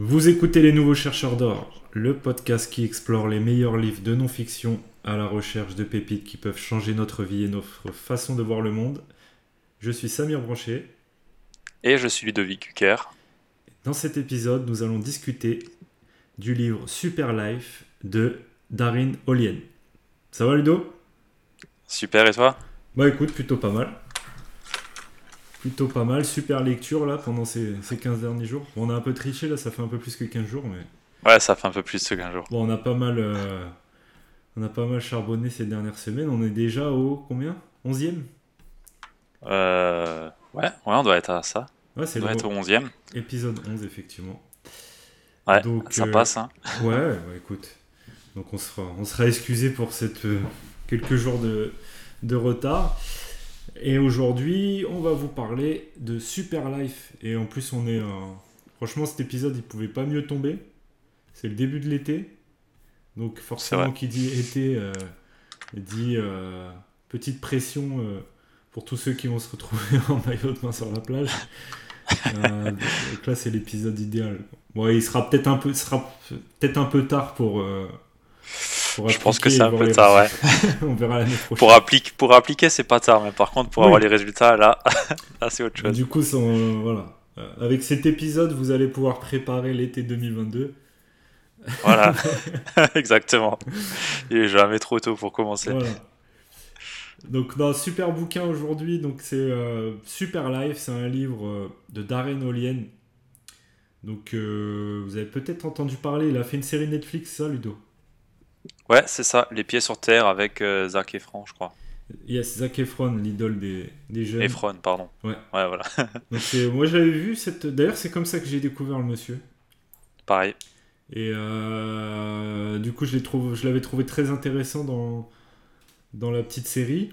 Vous écoutez Les Nouveaux Chercheurs d'Or, le podcast qui explore les meilleurs livres de non-fiction à la recherche de pépites qui peuvent changer notre vie et notre façon de voir le monde. Je suis Samir Branché. Et je suis Ludovic Hucker. Dans cet épisode, nous allons discuter du livre Super Life de Darin Olien. Ça va Ludo? Super et toi? Bah écoute, plutôt pas mal. Plutôt pas mal, super lecture là pendant ces, ces 15 derniers jours. Bon, on a un peu triché là, ça fait un peu plus que 15 jours, mais. Ouais, ça fait un peu plus que 15 jours. Bon, on a pas mal, euh, on a pas mal charbonné ces dernières semaines. On est déjà au combien? 11e euh, ouais, ouais, on doit être à ça. Ouais, c'est on doit être au 11e. Épisode 11, effectivement. Ouais, Donc, ça euh, passe. Hein. Ouais, ouais, écoute. Donc on sera, on sera excusé pour cette euh, quelques jours de, de retard. Et aujourd'hui, on va vous parler de Super Life. Et en plus, on est. Franchement, cet épisode, il pouvait pas mieux tomber. C'est le début de l'été. Donc, forcément, qui dit été euh, dit euh, petite pression euh, pour tous ceux qui vont se retrouver en maillot de main sur la plage. donc là, c'est l'épisode idéal. Bon, il sera peut-être un peu, sera peut-être un peu tard pour je pense que c'est un peu tard, ouais. on verra l'année prochaine. Pour, appliquer, pour appliquer, c'est pas tard, mais par contre, pour avoir les résultats, là, là c'est autre chose. Du coup, voilà. Euh, avec cet épisode, vous allez pouvoir préparer l'été 2022. Voilà, exactement. Il est jamais trop tôt pour commencer. Voilà. Donc, dans super bouquin aujourd'hui, donc c'est euh, Super Life, c'est un livre euh, de Darren Olien. Donc, vous avez peut-être entendu parler, il a fait une série Netflix, ça, Ludo? Ouais, c'est ça, Les Pieds sur Terre avec euh, Zac Efron, je crois. Yes, Zac Efron, l'idole des, des, jeunes. Efron, pardon. Ouais. Ouais, voilà. Donc, moi, j'avais vu cette. D'ailleurs, c'est comme ça que j'ai découvert le monsieur. Pareil. Et euh, du coup, je l'avais trouvé très intéressant dans, dans la petite série.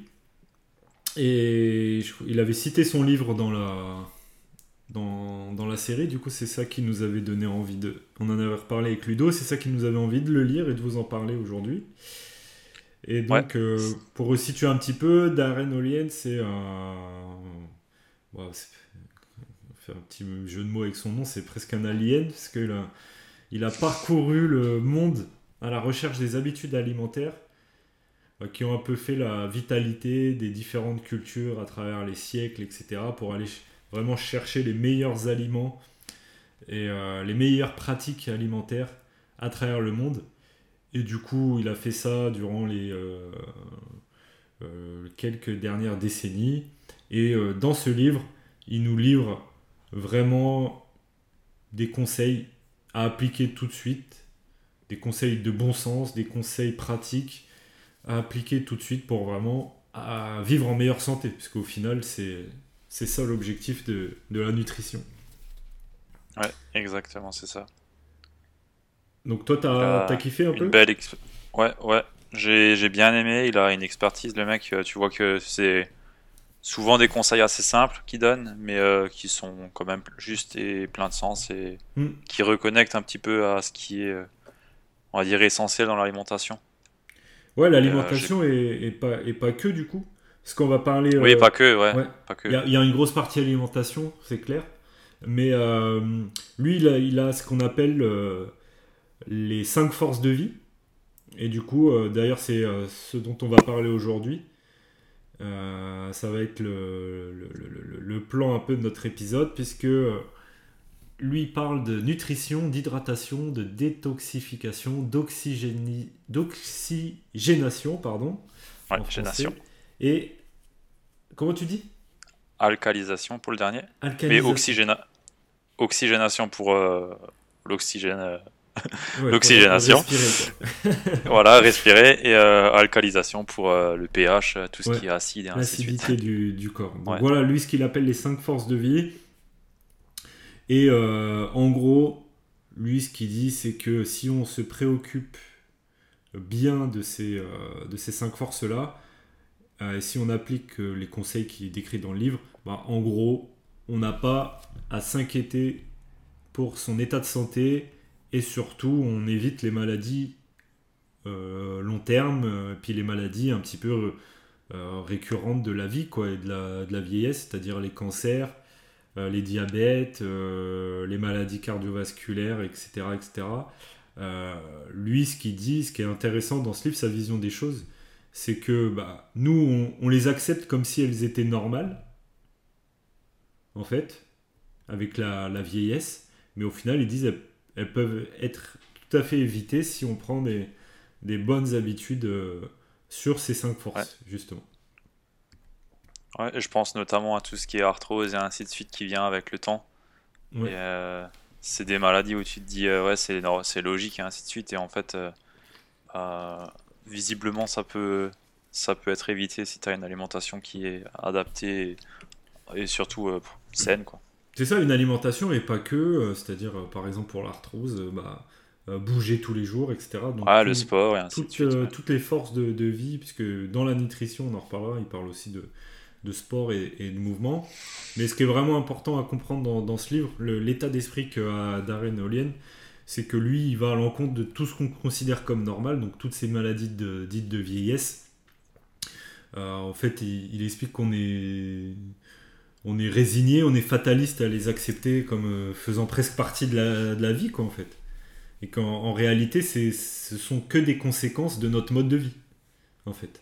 Et il avait cité son livre dans la, dans, dans, la série. Du coup, c'est ça qui nous avait donné envie de. On en avait reparlé avec Ludo, c'est ça qui nous avait envie de le lire et de vous en parler aujourd'hui. Et donc, euh, pour resituer un petit peu, Darren Olien, c'est un. faire un petit jeu de mots avec son nom, c'est presque un alien, parce qu'il a, il a parcouru le monde à la recherche des habitudes alimentaires qui ont un peu fait la vitalité des différentes cultures à travers les siècles, etc., pour aller vraiment chercher les meilleurs aliments et euh, les meilleures pratiques alimentaires à travers le monde. Et du coup, il a fait ça durant les euh, euh, quelques dernières décennies. Et dans ce livre, il nous livre vraiment des conseils à appliquer tout de suite, des conseils de bon sens, des conseils pratiques à appliquer tout de suite pour vraiment vivre en meilleure santé, puisqu'au final, c'est c'est ça l'objectif de, la nutrition. Ouais, exactement, c'est ça. Donc toi, t'as as kiffé un peu belle Ouais, ouais, j'ai bien aimé. Il a une expertise, le mec. Euh, tu vois que c'est souvent des conseils assez simples qu'il donne, mais euh, qui sont quand même justes et plein de sens et hmm. qui reconnectent un petit peu à ce qui est, euh, on va dire, essentiel dans l'alimentation. Ouais, l'alimentation et, pas, et pas que du coup. Parce qu'on va parler. Oui, euh, pas que, ouais. Il y, a une grosse partie alimentation, c'est clair. Mais euh, lui, il a, ce qu'on appelle euh, les cinq forces de vie. Et du coup, d'ailleurs, c'est ce dont on va parler aujourd'hui. ça va être le, le, plan un peu de notre épisode, puisque lui il parle de nutrition, d'hydratation, de détoxification, d'oxygénation, pardon. Ouais, et comment tu dis? Alcalisation pour le dernier. Mais oxygénation pour euh, l'oxygène. Euh, l'oxygénation. voilà, respirer. Et euh, alcalisation pour le pH, tout ce qui est acide et ainsi de suite. Du, du corps. Donc voilà, lui, ce qu'il appelle les cinq forces de vie. Et en gros, lui, ce qu'il dit, c'est que si on se préoccupe bien de ces, de ces cinq forces-là, euh, si on applique euh, les conseils qui décrit dans le livre, bah, en gros, on n'a pas à s'inquiéter pour son état de santé et surtout on évite les maladies euh, long terme, puis les maladies un petit peu récurrentes de la vie quoi, et de la, de la vieillesse, c'est-à-dire les cancers, les diabètes, les maladies cardiovasculaires, etc. etc. lui, ce qu'il dit, ce qui est intéressant dans ce livre, sa vision des choses, c'est que bah, nous, on, les accepte comme si elles étaient normales, en fait, avec la, vieillesse, mais au final, ils disent elles, peuvent être tout à fait évitées si on prend des, bonnes habitudes sur ces cinq forces, justement. Ouais, je pense notamment à tout ce qui est arthrose et ainsi de suite qui vient avec le temps. Euh, c'est des maladies où tu te dis, euh, ouais, c'est, c'est logique et ainsi de suite. Et en fait, euh, visiblement, ça peut, ça peut être évité si tu as une alimentation qui est adaptée et, surtout saine. Quoi. C'est ça, une alimentation et pas que. c'est-à-dire, par exemple, pour l'arthrose, bah, bouger tous les jours, etc. Donc, le sport et ainsi de suite. Toutes les forces de, de, vie, puisque dans la nutrition, on en reparlera, il parle aussi de de sport et, de mouvement. Mais ce qui est vraiment important à comprendre dans, ce livre, l'état d'esprit qu'a Darren Olien, c'est que lui, il va à l'encontre de tout ce qu'on considère comme normal, donc toutes ces maladies de, dites de vieillesse. Euh, en fait, il, explique qu'on est, on est résigné, on est fataliste à les accepter comme euh, faisant presque partie de la, de la vie, quoi, en fait. Et qu'en réalité, ce sont que des conséquences de notre mode de vie, en fait.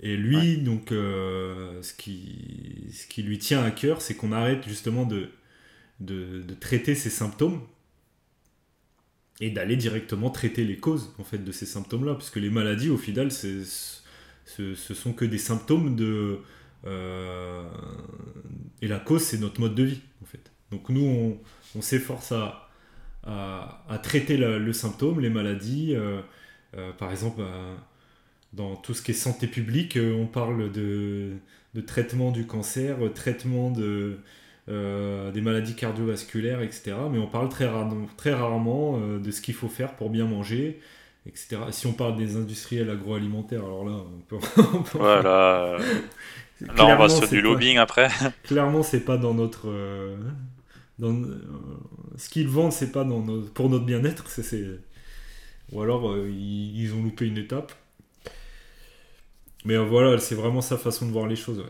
Et lui, donc, euh, ce, qui, ce qui lui tient à cœur, c'est qu'on arrête justement de, de, traiter ces symptômes et d'aller directement traiter les causes en fait de ces symptômes-là, puisque les maladies, au final, c'est, ce, ce sont que des symptômes de euh, et la cause, c'est notre mode de vie en fait. Donc nous, on, s'efforce à, à, traiter le symptôme, les maladies, euh, par exemple dans tout ce qui est santé publique, euh, on parle de, traitement du cancer, euh, traitement de, euh, des maladies cardiovasculaires, etc. Mais on parle très, rarement, très rarement de ce qu'il faut faire pour bien manger, etc. Si on parle des industriels agroalimentaires, alors là, on peut. voilà. là, on va sur du lobbying après. clairement, c'est pas dans notre. dans, ce qu'ils vendent, c'est pas dans pour notre bien-être. C'est, ou alors, ils ont loupé une étape. Mais euh, voilà, c'est vraiment sa façon de voir les choses.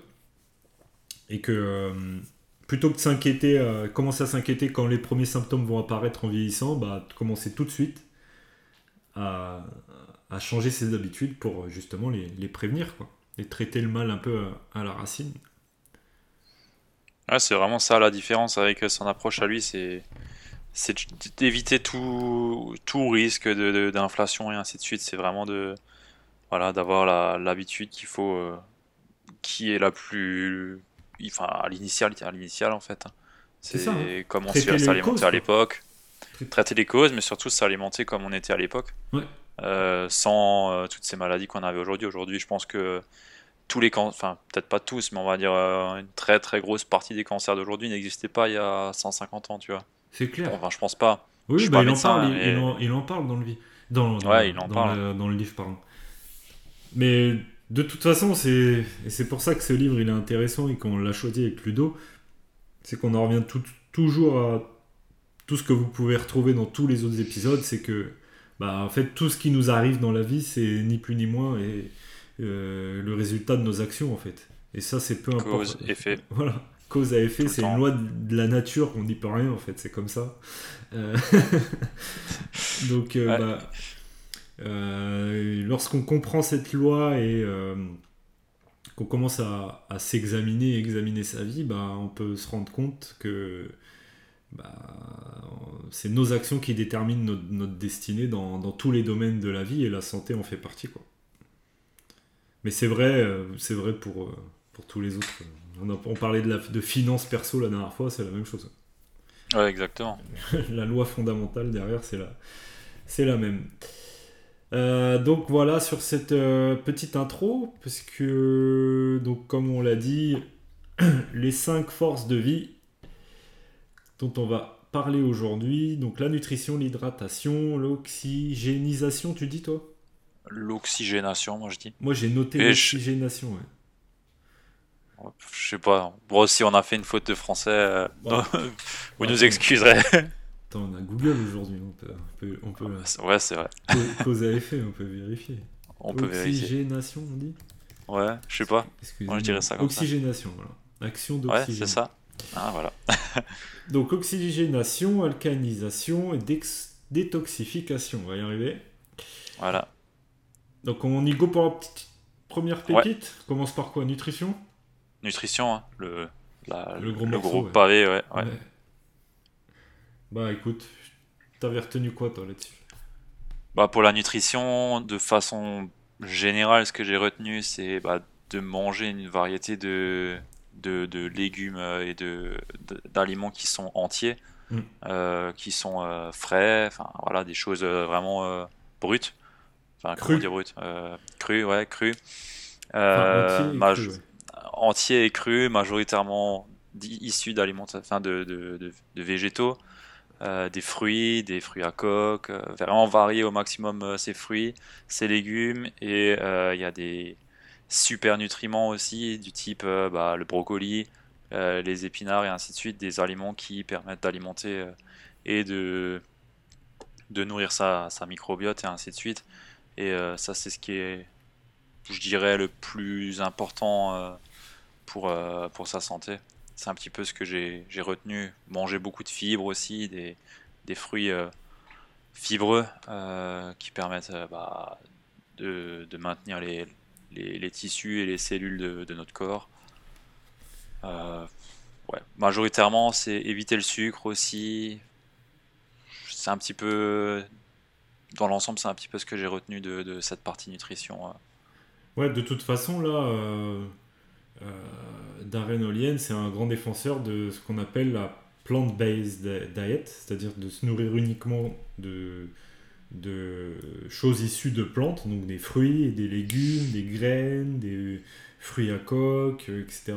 Et que euh, plutôt que de s'inquiéter, euh, commencer à s'inquiéter quand les premiers symptômes vont apparaître en vieillissant, bah, commencer tout de suite à, changer ses habitudes pour justement les, prévenir, quoi. Et traiter le mal un peu à, la racine. c'est vraiment ça la différence avec son approche à lui, c'est d'éviter tout, tout risque d'inflation et ainsi de suite. C'est vraiment de, voilà, d'avoir l'habitude qu'il faut, euh, qui est la plus, enfin à l'initial, à l'initial en fait. C'est ça, hein. comme on s'alimentait à l'époque, traiter les causes, mais surtout s'alimenter comme on était à l'époque, euh, sans euh, toutes ces maladies qu'on avait aujourd'hui. Aujourd'hui, je pense que tous les cancers, enfin peut-être pas tous, mais on va dire une très très grosse partie des cancers d'aujourd'hui n'existaient pas il y a 150 ans, tu vois. C'est clair. enfin, je pense pas. Oui, bah, il, en parle, il, en, parle dans le, dans, dans, il en parle. dans le livre, pardon. Mais de toute façon, c'est et c'est pour ça que ce livre il est intéressant et qu'on l'a choisi avec Ludo, c'est qu'on en revient toujours à tout ce que vous pouvez retrouver dans tous les autres épisodes, c'est que bah, en fait tout ce qui nous arrive dans la vie, c'est ni plus ni moins et euh, le résultat de nos actions en fait. Et ça, c'est peu importe. Cause effet. Voilà. Cause à effet, c'est une loi de la nature qu'on n'y peut rien en fait, c'est comme ça. Euh, donc, euh, bah, lorsqu'on comprend cette loi et euh, qu'on commence à, s'examiner et examiner sa vie, bah, on peut se rendre compte que bah, c'est nos actions qui déterminent notre, destinée dans, tous les domaines de la vie et la santé en fait partie. Quoi. Mais c'est vrai, euh, c'est vrai pour, pour tous les autres. On, parlait de, la, de finance perso la dernière fois, c'est la même chose. Ouais, exactement. la loi fondamentale derrière, c'est la, c'est la même. Euh, donc voilà sur cette euh, petite intro, parce que donc comme on l'a dit, les cinq forces de vie dont on va parler aujourd'hui, donc la nutrition, l'hydratation, l'oxygénisation, tu dis toi? L'oxygénation, moi je dis. Moi j'ai noté l'oxygénation, ouais. Je sais pas. Bon, si on a fait une faute de français, euh, vous nous excuserez on a Google aujourd'hui, on peut, on peut, ouais, c'est vrai. Cause à effet, on peut vérifier. On peut vérifier. Oxygénation, on dit? Ouais, je sais pas. Moi, je dirais ça comme Oxygénation, voilà. Action d'oxygène. Ouais, c'est ça. Ah, voilà. Donc oxygénation, alcanisation et détoxification. On va y arriver. Voilà. Donc on y go pour la petite première pépite. Commence par quoi? Nutrition? Nutrition, hein. le, le gros, gros pavé, ouais. ouais. Bah écoute, t'avais retenu quoi toi là-dessus? Bah, Pour la nutrition, de façon générale, ce que j'ai retenu, c'est bah, de manger une variété de, de, légumes euh, et de, d'aliments qui sont entiers, mm. euh, qui sont euh, frais, enfin voilà, des choses vraiment brutes. Enfin, cru. dire brut Cru, ouais, cru. entier, et cru. majoritairement issus d'aliments, enfin de, de, de, végétaux. Des fruits, des fruits à coque, vraiment varier au maximum ces fruits, ces légumes, et il y a des, super nutriments aussi, du type euh, bah, le brocoli, euh, les épinards et ainsi de suite, des aliments qui permettent d'alimenter euh, et de, nourrir sa, sa, microbiote et ainsi de suite. Et ça, c'est ce qui est, je dirais, le plus important pour sa santé. C'est un petit peu ce que j'ai retenu. Manger beaucoup de fibres aussi, des, fruits fibreux qui permettent bah, de, maintenir les, tissus et les cellules de, notre corps. Euh, ouais. Majoritairement, c'est éviter le sucre aussi. C'est un petit peu. Dans l'ensemble, c'est un petit peu ce que j'ai retenu de, cette partie nutrition. Ouais, de toute façon, là, euh, euh Darren Olien, c'est un grand défenseur de ce qu'on appelle la plant-based diet, c'est-à-dire de se nourrir uniquement de, de choses issues de plantes, donc des fruits, des légumes, des graines, des fruits à coque, etc.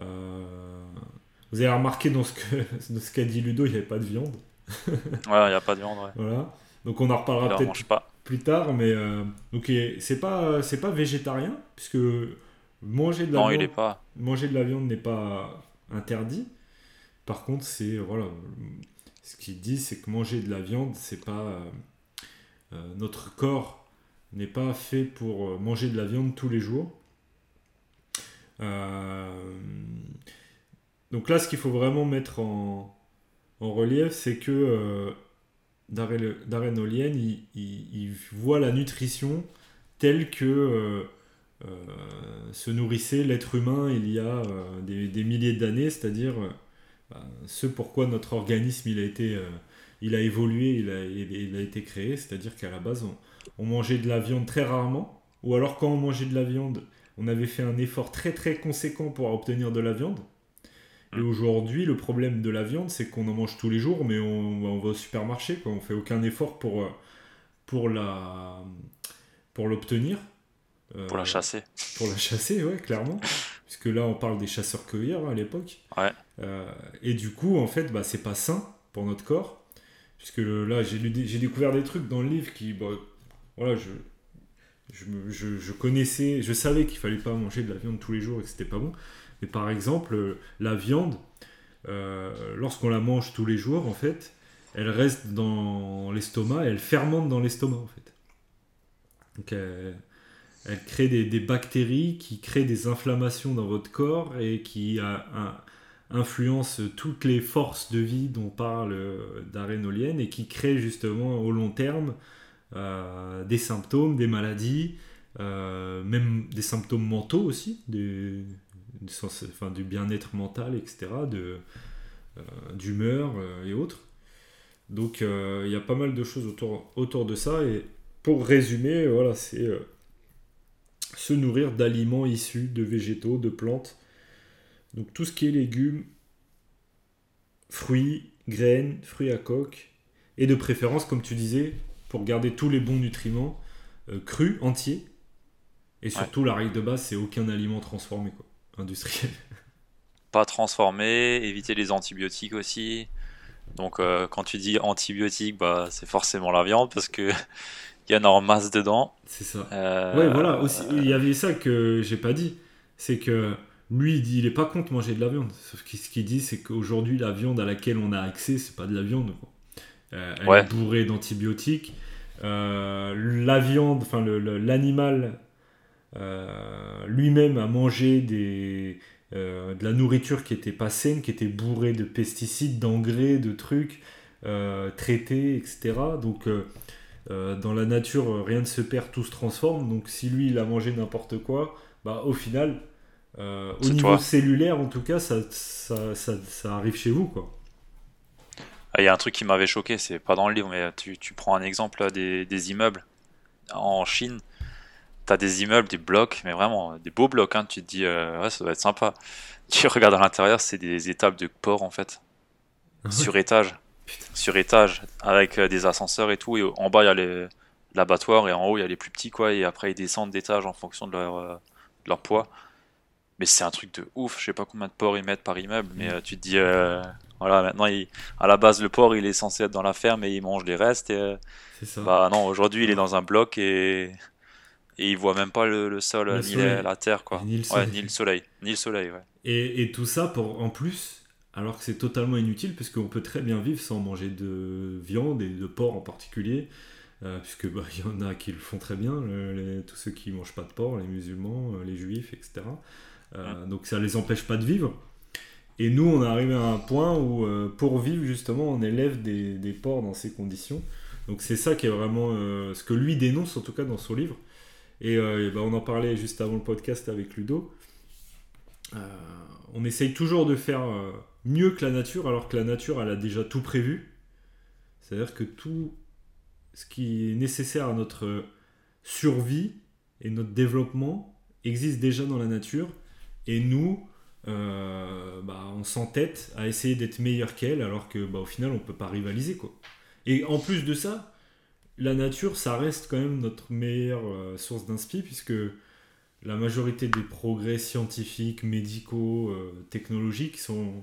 Euh, vous avez remarqué dans ce qu'a ce qu'a dit Ludo, il n'y avait pas de viande. ouais, il n'y a pas de viande. Ouais. Voilà. Donc on en reparlera peut-être plus tard, mais euh, donc c'est pas c'est pas végétarien puisque manger de la non, viande, il est pas. manger de la viande n'est pas interdit. Par contre, c'est voilà, ce qu'il dit, c'est que manger de la viande, c'est pas euh, notre corps n'est pas fait pour euh, manger de la viande tous les jours. Euh, donc là, ce qu'il faut vraiment mettre en, relief, c'est que Darren Olien, il, voit la nutrition telle que se nourrissait l'être humain il y a des, milliers d'années, c'est-à-dire bah, ce pourquoi notre organisme il a été il a évolué, il a, il a été créé, c'est-à-dire qu'à la base, on, mangeait de la viande très rarement, ou alors quand on mangeait de la viande, on avait fait un effort très très conséquent pour obtenir de la viande. Et mmh. aujourd'hui, le problème de la viande, c'est qu'on en mange tous les jours, mais on, va au supermarché, quoi. on fait aucun effort pour, euh, pour la pour l'obtenir. Pour la euh, chasser. Pour la chasser, ouais, clairement. Puisque là, on parle des chasseurs-cueilleurs hein, à l'époque. Ouais. Euh, et du coup, en fait, bah, c'est pas sain pour notre corps. Puisque là, j'ai découvert des trucs dans le livre qui, bah, voilà, je, je, je, connaissais, je savais qu'il fallait pas manger de la viande tous les jours et que c'était pas bon. Mais par exemple, euh, la viande, euh, lorsqu'on la mange tous les jours, en fait, elle reste dans l'estomac et elle fermente dans l'estomac, en fait. Donc, elle, elle crée des, bactéries qui créent des inflammations dans votre corps et qui a un, influence toutes les forces de vie dont parle euh, Darren Olien et qui crée justement au long terme euh, des symptômes, des maladies, euh, même des symptômes mentaux aussi, du, enfin, du bien-être mental, etc., d'humeur et autres. Donc il y a pas mal de choses autour, autour de ça et pour résumer, voilà, c'est se nourrir d'aliments issus de végétaux, de plantes donc tout ce qui est légumes, fruits, graines, fruits à coque, et de préférence, comme tu disais, pour garder tous les bons nutriments, euh, crus, entiers. Et surtout, la règle de base, c'est aucun aliment transformé, quoi, industriel. Pas transformé, éviter les antibiotiques aussi. Donc euh, quand tu dis antibiotiques, bah, c'est forcément la viande parce que il y en a en masse dedans. C'est ça. Euh, ouais, voilà. Aussi, il y avait ça que j'ai pas dit, c'est que lui, il dit, il est pas contre manger de la viande. Sauf que ce qu'il dit, c'est qu'aujourd'hui, la viande à laquelle on a accès, c'est pas de la viande. Euh, elle est bourrée d'antibiotiques. Euh, la viande, enfin l'animal euh, lui-même a mangé des, de la nourriture qui était pas saine, qui était bourrée de pesticides, d'engrais, de trucs traités, etc. Donc dans la nature, rien ne se perd, tout se transforme. Donc si lui, il a mangé n'importe quoi, bah, au final, au niveau cellulaire, en tout cas, ça, ça, ça, arrive chez vous, quoi. Ah, il y a un truc qui m'avait choqué, c'est pas dans le livre, mais tu, tu prends un exemple des, des immeubles en Chine t'as des immeubles, des blocs, mais vraiment des beaux blocs. Hein, tu te dis, euh, ouais, ça doit être sympa. Tu regardes à l'intérieur, c'est des étapes de port en fait, ah sur étage, sur étage, avec euh, des ascenseurs et tout. Et en bas, il y a l'abattoir et en haut, il y a les plus petits quoi. Et après, ils descendent d'étage en fonction de leur, euh, leur poids. Mais c'est un truc de ouf. Je sais pas combien de ports ils mettent par immeuble, mais mm. tu te dis, voilà, maintenant, il, à la base, le porc, il est censé être dans la ferme et il mange les restes. Et, ça. Bah non, aujourd'hui, il est dans un bloc et et il voit même pas le, sol, ni la, terre, quoi. Ni le soleil. ni le soleil. Ni le soleil ouais. et, et, tout ça, pour, en plus, alors que c'est totalement inutile, puisqu'on peut très bien vivre sans manger de viande et de porc en particulier, euh, puisque bah, y en a qui le font très bien, tous ceux qui mangent pas de porc, les musulmans, euh, les juifs, etc. Euh, donc ça les empêche pas de vivre. Et nous, on est arrivé à un point où, pour vivre, justement, on élève des, des porcs dans ces conditions. Donc c'est ça qui est vraiment ce que lui dénonce, en tout cas dans son livre. Et, euh, ben, on en parlait juste avant le podcast avec Ludo. On essaye toujours de faire mieux que la nature, alors que la nature, elle a déjà tout prévu. C'est-à-dire que tout ce qui est nécessaire à notre survie et notre développement existe déjà dans la nature. Et nous, bah, on s'entête à essayer d'être meilleur qu'elle, alors que bah, au final, on peut pas rivaliser. Quoi. Et en plus de ça, la nature, ça reste quand même notre meilleure euh, source d'inspi, puisque la majorité des progrès scientifiques, médicaux, euh, technologiques sont,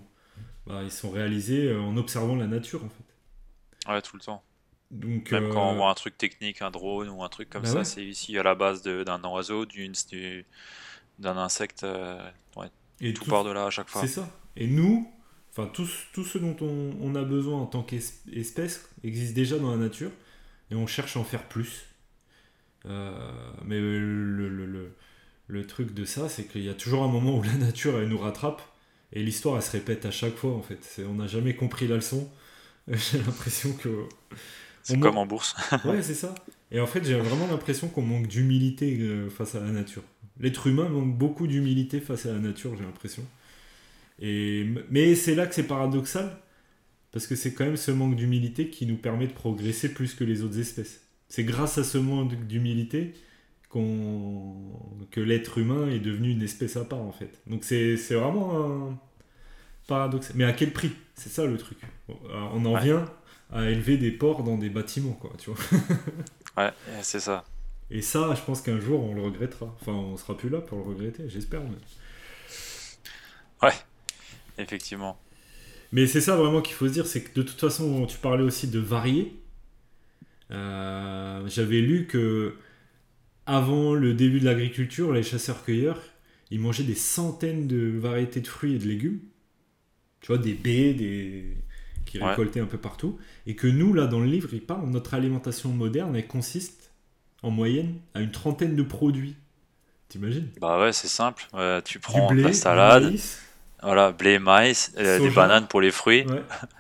bah, ils sont réalisés euh, en observant la nature, en fait. Ouais, tout le temps. Donc, Même quand on voit un truc technique, un drone ou un truc comme bah ça, c'est ici à la base d'un oiseau, d'un insecte, Et tout, part de là à chaque fois. C'est ça. Et nous, enfin tout, tout ce dont on, on a besoin en tant qu'espèce existe déjà dans la nature et on cherche à en faire plus. Euh, mais le, le, le, truc de ça, c'est qu'il y a toujours un moment où la nature, elle nous rattrape, et l'histoire, elle se répète à chaque fois, en fait. On n'a jamais compris la leçon. J'ai l'impression que... C'est comme en bourse. ouais, c'est ça. Et en fait, j'ai vraiment l'impression qu'on manque d'humilité euh, face à la nature. L'être humain manque beaucoup d'humilité face à la nature, j'ai l'impression. Et... Mais c'est là que c'est paradoxal, parce que c'est quand même ce manque d'humilité qui nous permet de progresser plus que les autres espèces. C'est grâce à ce manque d'humilité que l'être humain est devenu une espèce à part en fait. Donc c'est vraiment un paradoxe. Mais à quel prix? C'est ça le truc. On en vient à élever des porcs dans des bâtiments, quoi, tu vois. ouais, c'est ça. Et ça, je pense qu'un jour on le regrettera. Enfin, on sera plus là pour le regretter, j'espère. Ouais, effectivement. Mais c'est ça vraiment qu'il faut se dire, c'est que de toute façon, tu parlais aussi de varier. Euh, j'avais lu que avant le début de l'agriculture, les chasseurs-cueilleurs, ils mangeaient des centaines de variétés de fruits et de légumes. Tu vois, des baies, des qui récoltaient un peu partout. Et que nous, là, dans le livre, il parle, notre alimentation moderne, elle consiste en moyenne à une trentaine de produits. T'imagines? Bah ouais, c'est simple. tu prends de la salade, voilà, blé, maïs, euh, des bananes pour les fruits,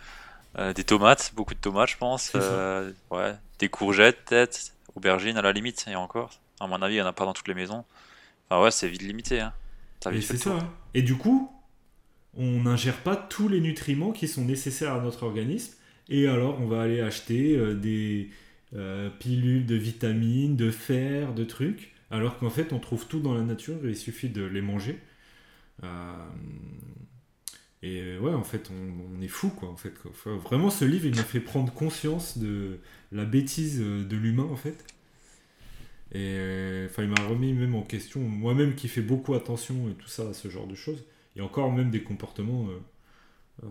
euh, des tomates, beaucoup de tomates, je pense. Euh, ouais, des courgettes, peut-être, aubergines à la limite, et encore. À mon avis, il n'y en a pas dans toutes les maisons. Enfin, ouais, c'est vite limité. Hein. Et c'est ça. Hein. Et du coup, on n'ingère pas tous les nutriments qui sont nécessaires à notre organisme. Et alors, on va aller acheter des pilules de vitamines, de fer, de trucs. Alors qu'en fait, on trouve tout dans la nature et il suffit de les manger. Euh, et ouais, en fait, on, est fou, quoi. En fait, vraiment, ce livre, il m'a fait prendre conscience de la bêtise de l'humain, en fait. Et euh, enfin, il m'a remis même en question, moi-même qui fais beaucoup attention et tout ça, à ce genre de choses. Et encore même des comportements euh,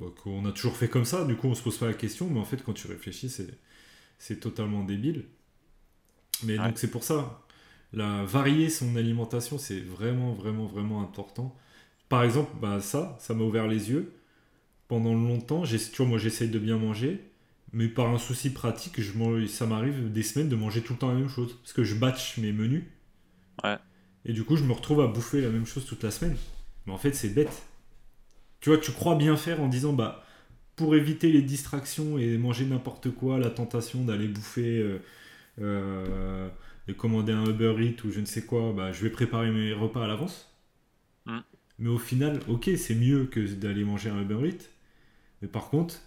bah, qu'on a toujours fait comme ça. Du coup, on se pose pas la question, mais en fait, quand tu réfléchis, c'est totalement débile. Mais donc, c'est pour ça la, varier son alimentation, c'est vraiment, vraiment, vraiment important. Par exemple, bah, ça, ça m'a ouvert les yeux. Pendant longtemps, tu moi j'essaye de bien manger, mais par un souci pratique, je, ça m'arrive des semaines de manger tout le temps la même chose. Parce que je batch mes menus. Ouais. Et du coup, je me retrouve à bouffer la même chose toute la semaine. Mais en fait, c'est bête. Tu vois, tu crois bien faire en disant, bah, pour éviter les distractions et manger n'importe quoi, la tentation d'aller bouffer, euh, euh, de commander un Uber Eats ou je ne sais quoi, bah, je vais préparer mes repas à l'avance. Mm. Mais au final, ok, c'est mieux que d'aller manger un Uber Eats. Mais par contre,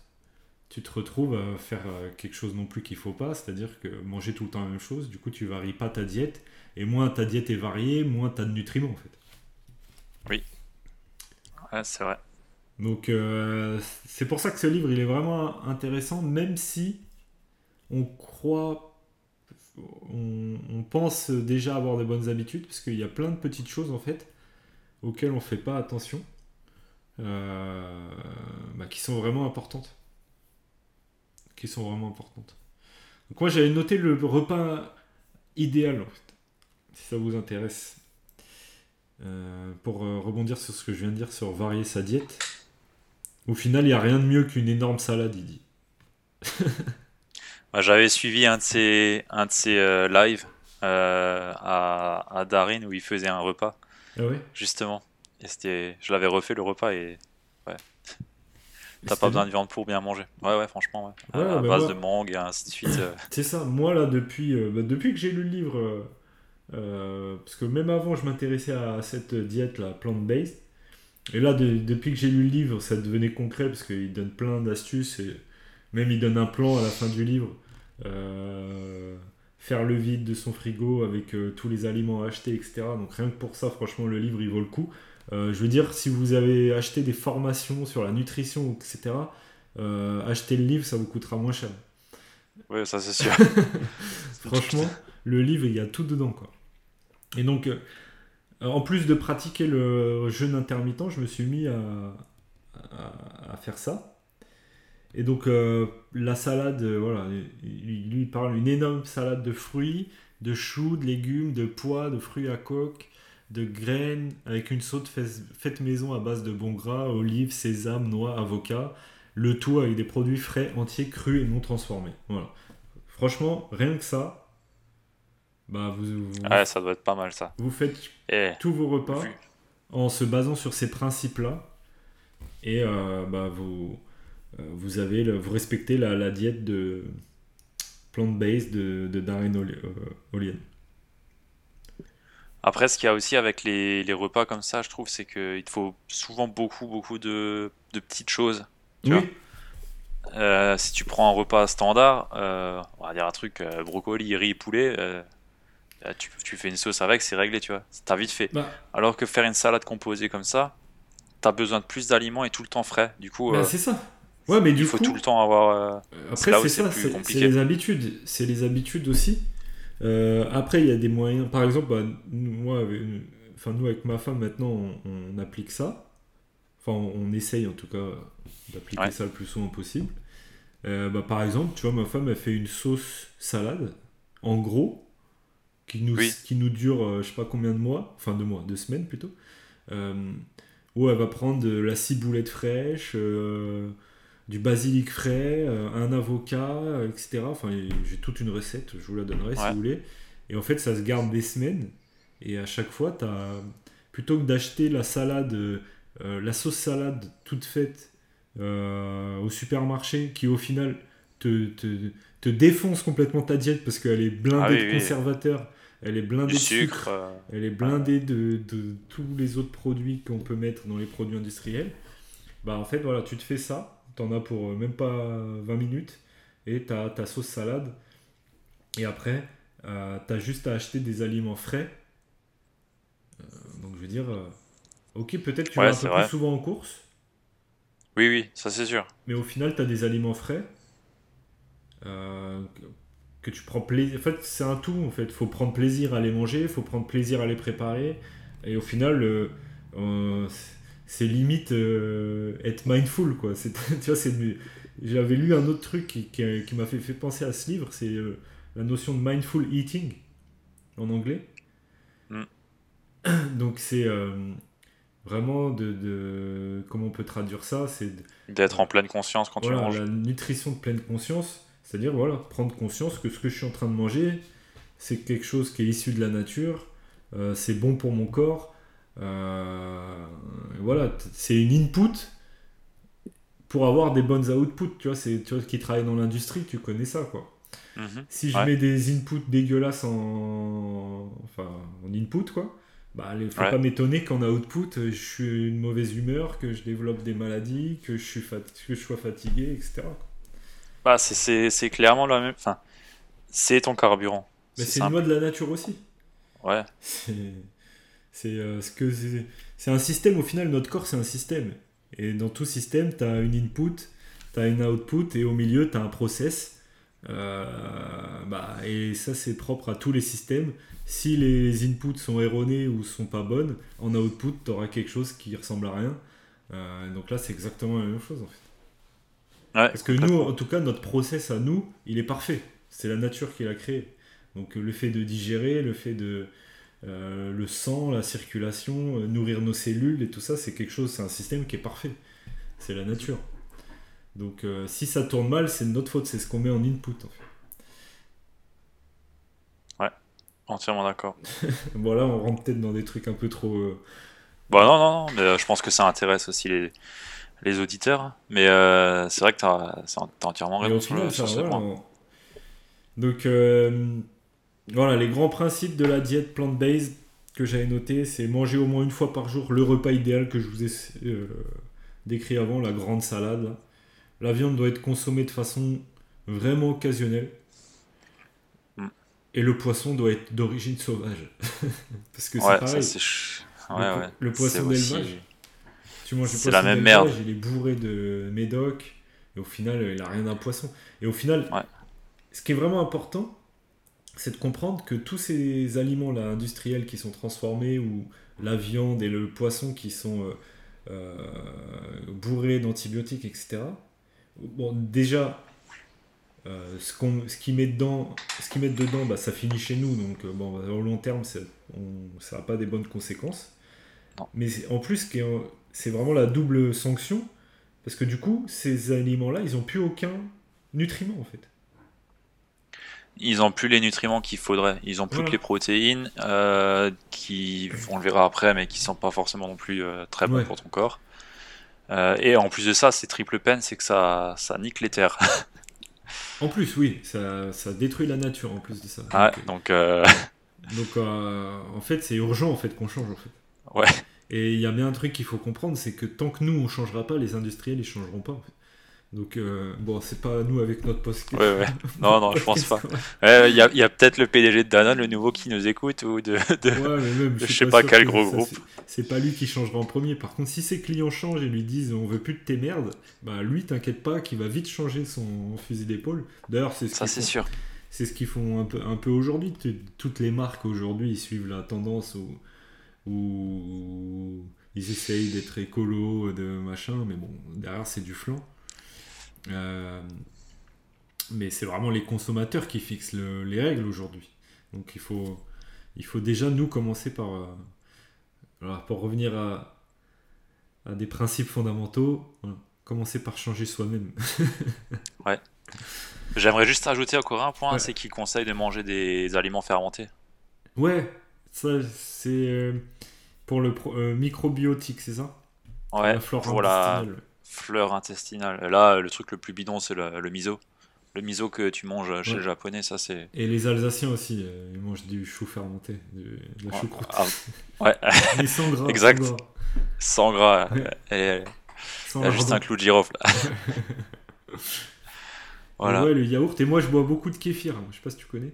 tu te retrouves à faire euh, quelque chose non plus qu'il faut pas, c'est-à-dire que manger tout le temps la même chose, du coup tu varies pas ta diète, et moins ta diète est variée, moins tu as de nutriments en fait. Oui. Ouais, c'est vrai. Donc euh, c'est pour ça que ce livre il est vraiment intéressant, même si on croit, on, on pense déjà avoir de bonnes habitudes, parce qu'il y a plein de petites choses en fait auxquelles on fait pas attention, euh, bah, qui sont vraiment importantes. Qui sont vraiment importantes. Donc moi j'avais noté le repas idéal en fait, si ça vous intéresse. Euh, pour euh, rebondir sur ce que je viens de dire sur varier sa diète. Au final, il n'y a rien de mieux qu'une énorme salade, il dit. J'avais suivi un de ses, un de ses euh, lives à, à Darin où il faisait un repas, Ah ouais? Justement. Et je l'avais refait le repas et t'as pas besoin de viande pour bien manger. Ouais, ouais, franchement, ouais. Ouais, à bah base moi- de mangue et ainsi de suite. euh. C'est ça, moi là, depuis, euh, bah, depuis que j'ai lu le livre, euh, parce que même avant je m'intéressais à cette diète là, plant-based, et là de- depuis que j'ai lu le livre, ça devenait concret parce qu'il donne plein d'astuces, et même il donne un plan à la fin du livre, faire le vide de son frigo avec tous les aliments achetés, etc. Donc rien que pour ça, franchement, le livre il vaut le coup. Euh, je veux dire, si vous avez acheté des formations sur la nutrition, etc., euh, achetez le livre, ça vous coûtera moins cher. Ouais, ça c'est sûr. Franchement, le livre, il y a tout dedans. Quoi. Et donc, euh, en plus de pratiquer le jeûne intermittent, je me suis mis à, à- à faire ça. Et donc, euh, la salade, voilà, il, lui parle d'une énorme salade de fruits, de choux, de légumes, de pois, de fruits à coque, de graines, avec une sauce fais- faite maison à base de bon gras, olives, sésame, noix, avocat. Le tout avec des produits frais, entiers, crus et non transformés. Voilà. Franchement, rien que ça, bah vous, vous, Ouais, ça doit être pas mal ça. vous faites Et tous vos repas vu- en se basant sur ces principes-là. Et euh, bah, vous, euh, vous, avez le- vous respectez la, la diète de plant-based de, de Darren Oli- euh. Après, ce qu'il y a aussi avec les, les repas comme ça, je trouve, c'est qu'il te faut souvent beaucoup, beaucoup de, de petites choses. Tu Oui, Euh, si tu prends un repas standard, euh, on va dire un truc euh, brocoli, riz, poulet, euh, tu, tu fais une sauce avec, c'est réglé, tu vois. T'as vite fait. bah, Alors que faire une salade composée comme ça, t'as besoin de plus d'aliments et tout le temps frais. Du coup, bah, c'est ça. Ouais, mais il du faut coup, tout le temps avoir. Après, c'est ça, c'est les habitudes. C'est les habitudes aussi. Euh, après, il y a des moyens. Par exemple, bah, nous, moi, avec, enfin, nous, avec ma femme, maintenant, on, on applique ça. Enfin, on, on essaye en tout cas d'appliquer Ouais. ça le plus souvent possible. Euh, bah, par exemple, tu vois, ma femme, elle fait une sauce salade, en gros, qui nous, Oui. qui nous dure, euh, je sais pas combien de mois, enfin deux mois, deux semaines plutôt. Euh, où elle va prendre de la ciboulette fraîche, du basilic frais, euh, un avocat, euh, etc. Enfin, j'ai toute une recette, je vous la donnerai si Ouais. vous voulez. Et en fait, ça se garde des semaines. Et à chaque fois, t'as, plutôt que d'acheter la salade, euh, la sauce salade toute faite euh, au supermarché, qui au final te, te, te défonce complètement ta diète parce qu'elle est blindée Ah oui, de oui. conservateurs, elle est blindée du de sucre, sucre. elle est blindée de, de tous les autres produits qu'on peut mettre dans les produits industriels. Bah en fait voilà, tu te fais ça, t'en as pour euh, même pas 20 minutes et t'as ta sauce salade. Et après, euh, t'as juste à acheter des aliments frais. Euh, donc je veux dire, euh, ok peut-être tu Ouais, vas un peu vrai. plus souvent en course, Oui, oui, ça c'est sûr. mais au final t'as des aliments frais. que- tu prends plaisir. En fait, c'est un tout. En fait, faut prendre plaisir à les manger, faut prendre plaisir à les préparer. Et au final, c'est limite euh, être mindful, quoi. C'est, tu vois, c'est. J'avais lu un autre truc qui, qui, qui m'a fait, fait penser à ce livre, c'est euh, la notion de mindful eating en anglais. Mm. Donc c'est euh, vraiment de, de comment on peut traduire ça, c'est D'être en pleine conscience quand tu voilà, manges. la nutrition de pleine conscience, c'est-à-dire voilà, prendre conscience que ce que je suis en train de manger, c'est quelque chose qui est issu de la nature, c'est bon pour mon corps, voilà, t- c'est une input pour avoir des bonnes outputs. Tu vois, c'est tu vois, qui travaille dans l'industrie, tu connais ça, quoi. Mhm. Si je Ouais. mets des inputs dégueulasses en, enfin, en input, quoi, bah, il faut Ouais. pas m'étonner qu'en output, euh, je suis une mauvaise humeur, que je développe des maladies, que je, suis fat- que je sois fatigué, etc. Bah, c'est- clairement la même. Enfin, c'est ton carburant. Mais C'est une loi de la nature aussi. Ouais. C'est euh, ce que c'est c'est un système, au final, notre corps, c'est un système. Et dans tout système, tu as une input, tu as une output, et au milieu, tu as un process. Euh, bah, et ça, c'est propre à tous les systèmes. Si les inputs sont erronés ou sont pas bonnes, en output, tu auras quelque chose qui ressemble à rien. Euh, donc là, c'est exactement la même chose, en fait. Ouais, Parce que nous, en tout cas, notre process à nous, il est parfait. C'est la nature qui l'a créé. Donc le fait de digérer, le fait de euh, le sang, la circulation, euh, nourrir nos cellules et tout ça, c'est quelque chose, c'est un système qui est parfait. C'est la nature. Donc euh, si ça tourne mal, c'est de notre faute, c'est ce qu'on met en input. En fait. Entièrement d'accord. Bon là, on rentre peut-être dans des trucs un peu trop. euh, Bah non, non, non, mais je pense que ça intéresse aussi les, les auditeurs. Mais c'est vrai que t'as as entièrement raison sur, le- sur ça, ce voilà, point. on- Donc, voilà, les grands principes de la diète plant-based que j'avais noté, c'est manger au moins une fois par jour le repas idéal que je vous ai euh, décrit avant, la grande salade. là. La viande doit être consommée de façon vraiment occasionnelle. Et le poisson doit être d'origine sauvage. Parce que c'est Ouais, pareil. ça ch- Le Ouais, ouais. le poisson C'est aussi- d'élevage. Tu manges C'est poisson la même d'élevage, merde. il est bourré de médoc, et au final, il a rien d'un poisson. Et au final, Ouais. ce qui est vraiment important, c'est de comprendre que tous ces aliments-là industriels qui sont transformés, ou la viande et le poisson qui sont euh, euh, bourrés d'antibiotiques, etc. Bon, déjà, euh, ce qu'on, ce qu'ils mettent dedans, ce qu'ils mettent dedans, bah, ça finit chez nous, donc bon, au long terme, c'est- on- ça n'a pas des bonnes conséquences. Non. Mais en plus, c'est vraiment la double sanction, parce que du coup, ces aliments-là, ils n'ont plus aucun nutriment en fait. Ils ont plus les nutriments qu'il faudrait. Ils ont plus Voilà. que les protéines, euh, qui, on le verra après, mais qui sont pas forcément non plus euh, très bonnes Ouais. pour ton corps. Euh, et en plus de ça, c'est triple peine, c'est que ça, ça nique les terres. En plus, oui, ça, ça détruit la nature en plus de ça. Ouais, Donc, donc donc, euh, en fait, c'est urgent en fait qu'on change en fait. Ouais. Et il y a bien un truc qu'il faut comprendre, c'est que tant que nous on changera pas, les industriels ils changeront pas. en fait. Donc euh, bon, c'est pas nous avec notre poste. Ouais, ouais. Non, non, je pense pas. Ouais, Il y a, y a peut-être le PDG de Danone, le nouveau, qui nous écoute, ou de. de- Ouais, mais même, Je sais pas quel que gros ça, groupe. c'est- pas lui qui changera en premier. Par contre, si ses clients changent et lui disent on veut plus de tes merdes, bah lui, t'inquiète pas, qu'il va vite changer son fusil d'épaule. D'ailleurs, c'est ce Ça, qu'ils c'est sûr. c'est ce qu'ils font un peu, un peu aujourd'hui. Toutes les marques aujourd'hui, ils suivent la tendance où, où ils essayent d'être écolo, de machin, mais bon, derrière, c'est du flanc. Euh, mais c'est vraiment les consommateurs qui fixent le- les règles aujourd'hui. Donc il faut, il faut déjà nous commencer par, euh, voilà, pour revenir à, à des principes fondamentaux, voilà, commencer par changer soi-même. J'aimerais juste rajouter encore un point, Ouais. c'est qu'il conseille de manger des aliments fermentés. Ouais, ça c'est euh, pour le pro- euh, microbiotique, c'est ça? Ouais, La flore pour la intestinale. fleur intestinale. Là, le truc le plus bidon, c'est le, le miso. Le miso que tu manges chez Ouais. le japonais, ça c'est. Et les Alsaciens aussi, euh, ils mangent du chou fermenté, du- de la Ouais. choucroute. Ah, ouais, Mais sans gras. Exact. sans gras. sans. Ouais. Et, Sans il y a juste un clou de girofle. voilà. Et Ouais, le yaourt. Et moi, je bois beaucoup de kéfir. hein. Je sais pas si tu connais.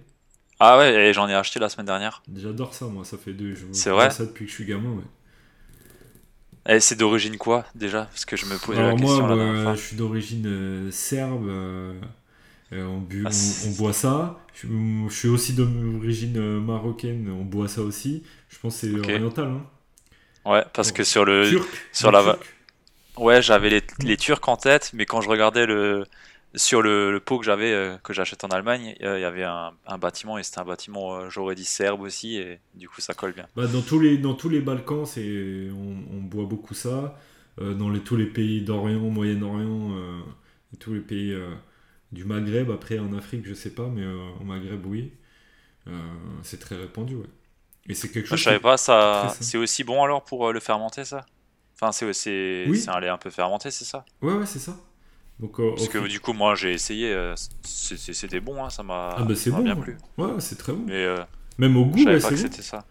Ah ouais, et j'en ai acheté la semaine dernière. J'adore ça, moi. Ça fait deux. Je C'est vrai ça depuis que je suis gamin. Ouais. Et c'est d'origine quoi déjà? Parce que je me posais la moi, question la bah, je suis d'origine euh, serbe. euh, euh, on, bu- Ah, on- boit ça. Je, je suis aussi d'origine euh, marocaine. On boit ça aussi. Je pense que c'est oriental. Hein. Ouais, parce que sur le. Turc. sur la turc. Ouais, j'avais les, les Turcs en tête, mais quand je regardais le. Sur le, le pot que j'avais, euh, que j'achète en Allemagne, euh, il y avait un, un bâtiment, et c'était un bâtiment, euh, j'aurais dit serbe aussi, et du coup ça colle bien. Bah, dans, tous les, dans tous les Balkans, c'est, on, on boit beaucoup ça. Euh, dans les, tous les pays d'Orient, Moyen-Orient, euh, tous les pays du Maghreb, après en Afrique, je sais pas, mais au Maghreb, oui. C'est très répandu, ouais. Et c'est quelque Ah, chose. je savais pas, ça. C'est aussi bon alors pour le fermenter, ça? Enfin, c'est c'est Oui. c'est un lait un peu fermenté, c'est ça? Ouais, ouais, c'est ça. Donc, euh, Parce que du coup, moi, j'ai essayé, euh, c'était bon, hein, ça m'a Ah, bah bon. bien hein. plu. Ouais, c'est très bon. Mais euh, Même au je goût, savais ouais, pas que c'est bon. c'était ça.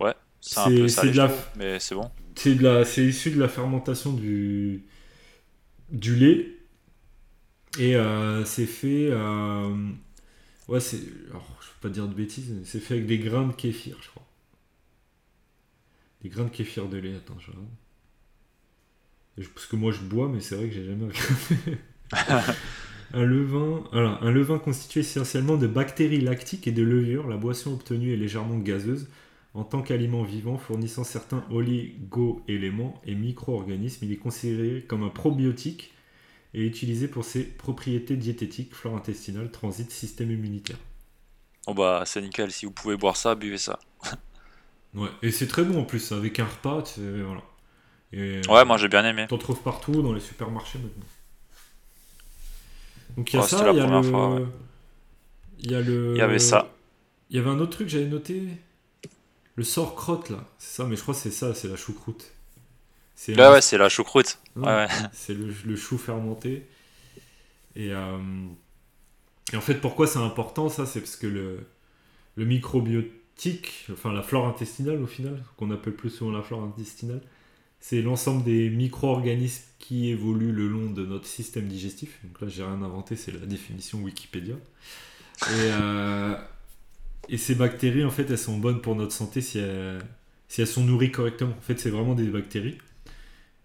Ouais, c'est un C'est- peu c'est salé, de la- trouve, mais c'est bon. C'est la, issu de la fermentation du du lait et euh, c'est fait. euh, Ouais, c'est. Alors, je veux pas dire de bêtises. mais C'est fait avec des grains de kéfir, je crois. Des grains de kéfir de lait. Attends, je regarde. Parce que moi je bois, mais c'est vrai que j'ai jamais un levain, voilà, un levain constitué essentiellement de bactéries lactiques et de levure. La boisson obtenue est légèrement gazeuse en tant qu'aliment vivant fournissant certains oligo-éléments et micro-organismes. Il est considéré comme un probiotique et utilisé pour ses propriétés diététiques, flore intestinale, transit, système immunitaire. Bon bah, c'est nickel, si vous pouvez boire ça, buvez ça. Ouais, et c'est très bon en plus, avec un repas, tu sais, voilà. Et, Ouais, moi j'ai bien aimé. T'en trouves partout dans les supermarchés maintenant. Donc il y a Oh, ça, il y a le. fois, ouais. Il y a le. Il y avait ça. Il y avait un autre truc que j'avais noté. Le sauerkraut là, c'est ça, mais je crois que c'est ça, c'est la choucroute. C'est Ouais, un- ouais, c'est la choucroute. Ouais, Ouais, ouais. C'est le, le chou fermenté. Et, euh, et en fait, pourquoi c'est important ça C'est parce que le, le microbiotique, enfin la flore intestinale au final, qu'on appelle plus souvent la flore intestinale, c'est l'ensemble des micro-organismes qui évoluent le long de notre système digestif. Donc là, j'ai rien inventé, c'est la définition Wikipédia. Et, euh, et ces bactéries, en fait, elles sont bonnes pour notre santé si elles, si elles sont nourries correctement. En fait, c'est vraiment des bactéries.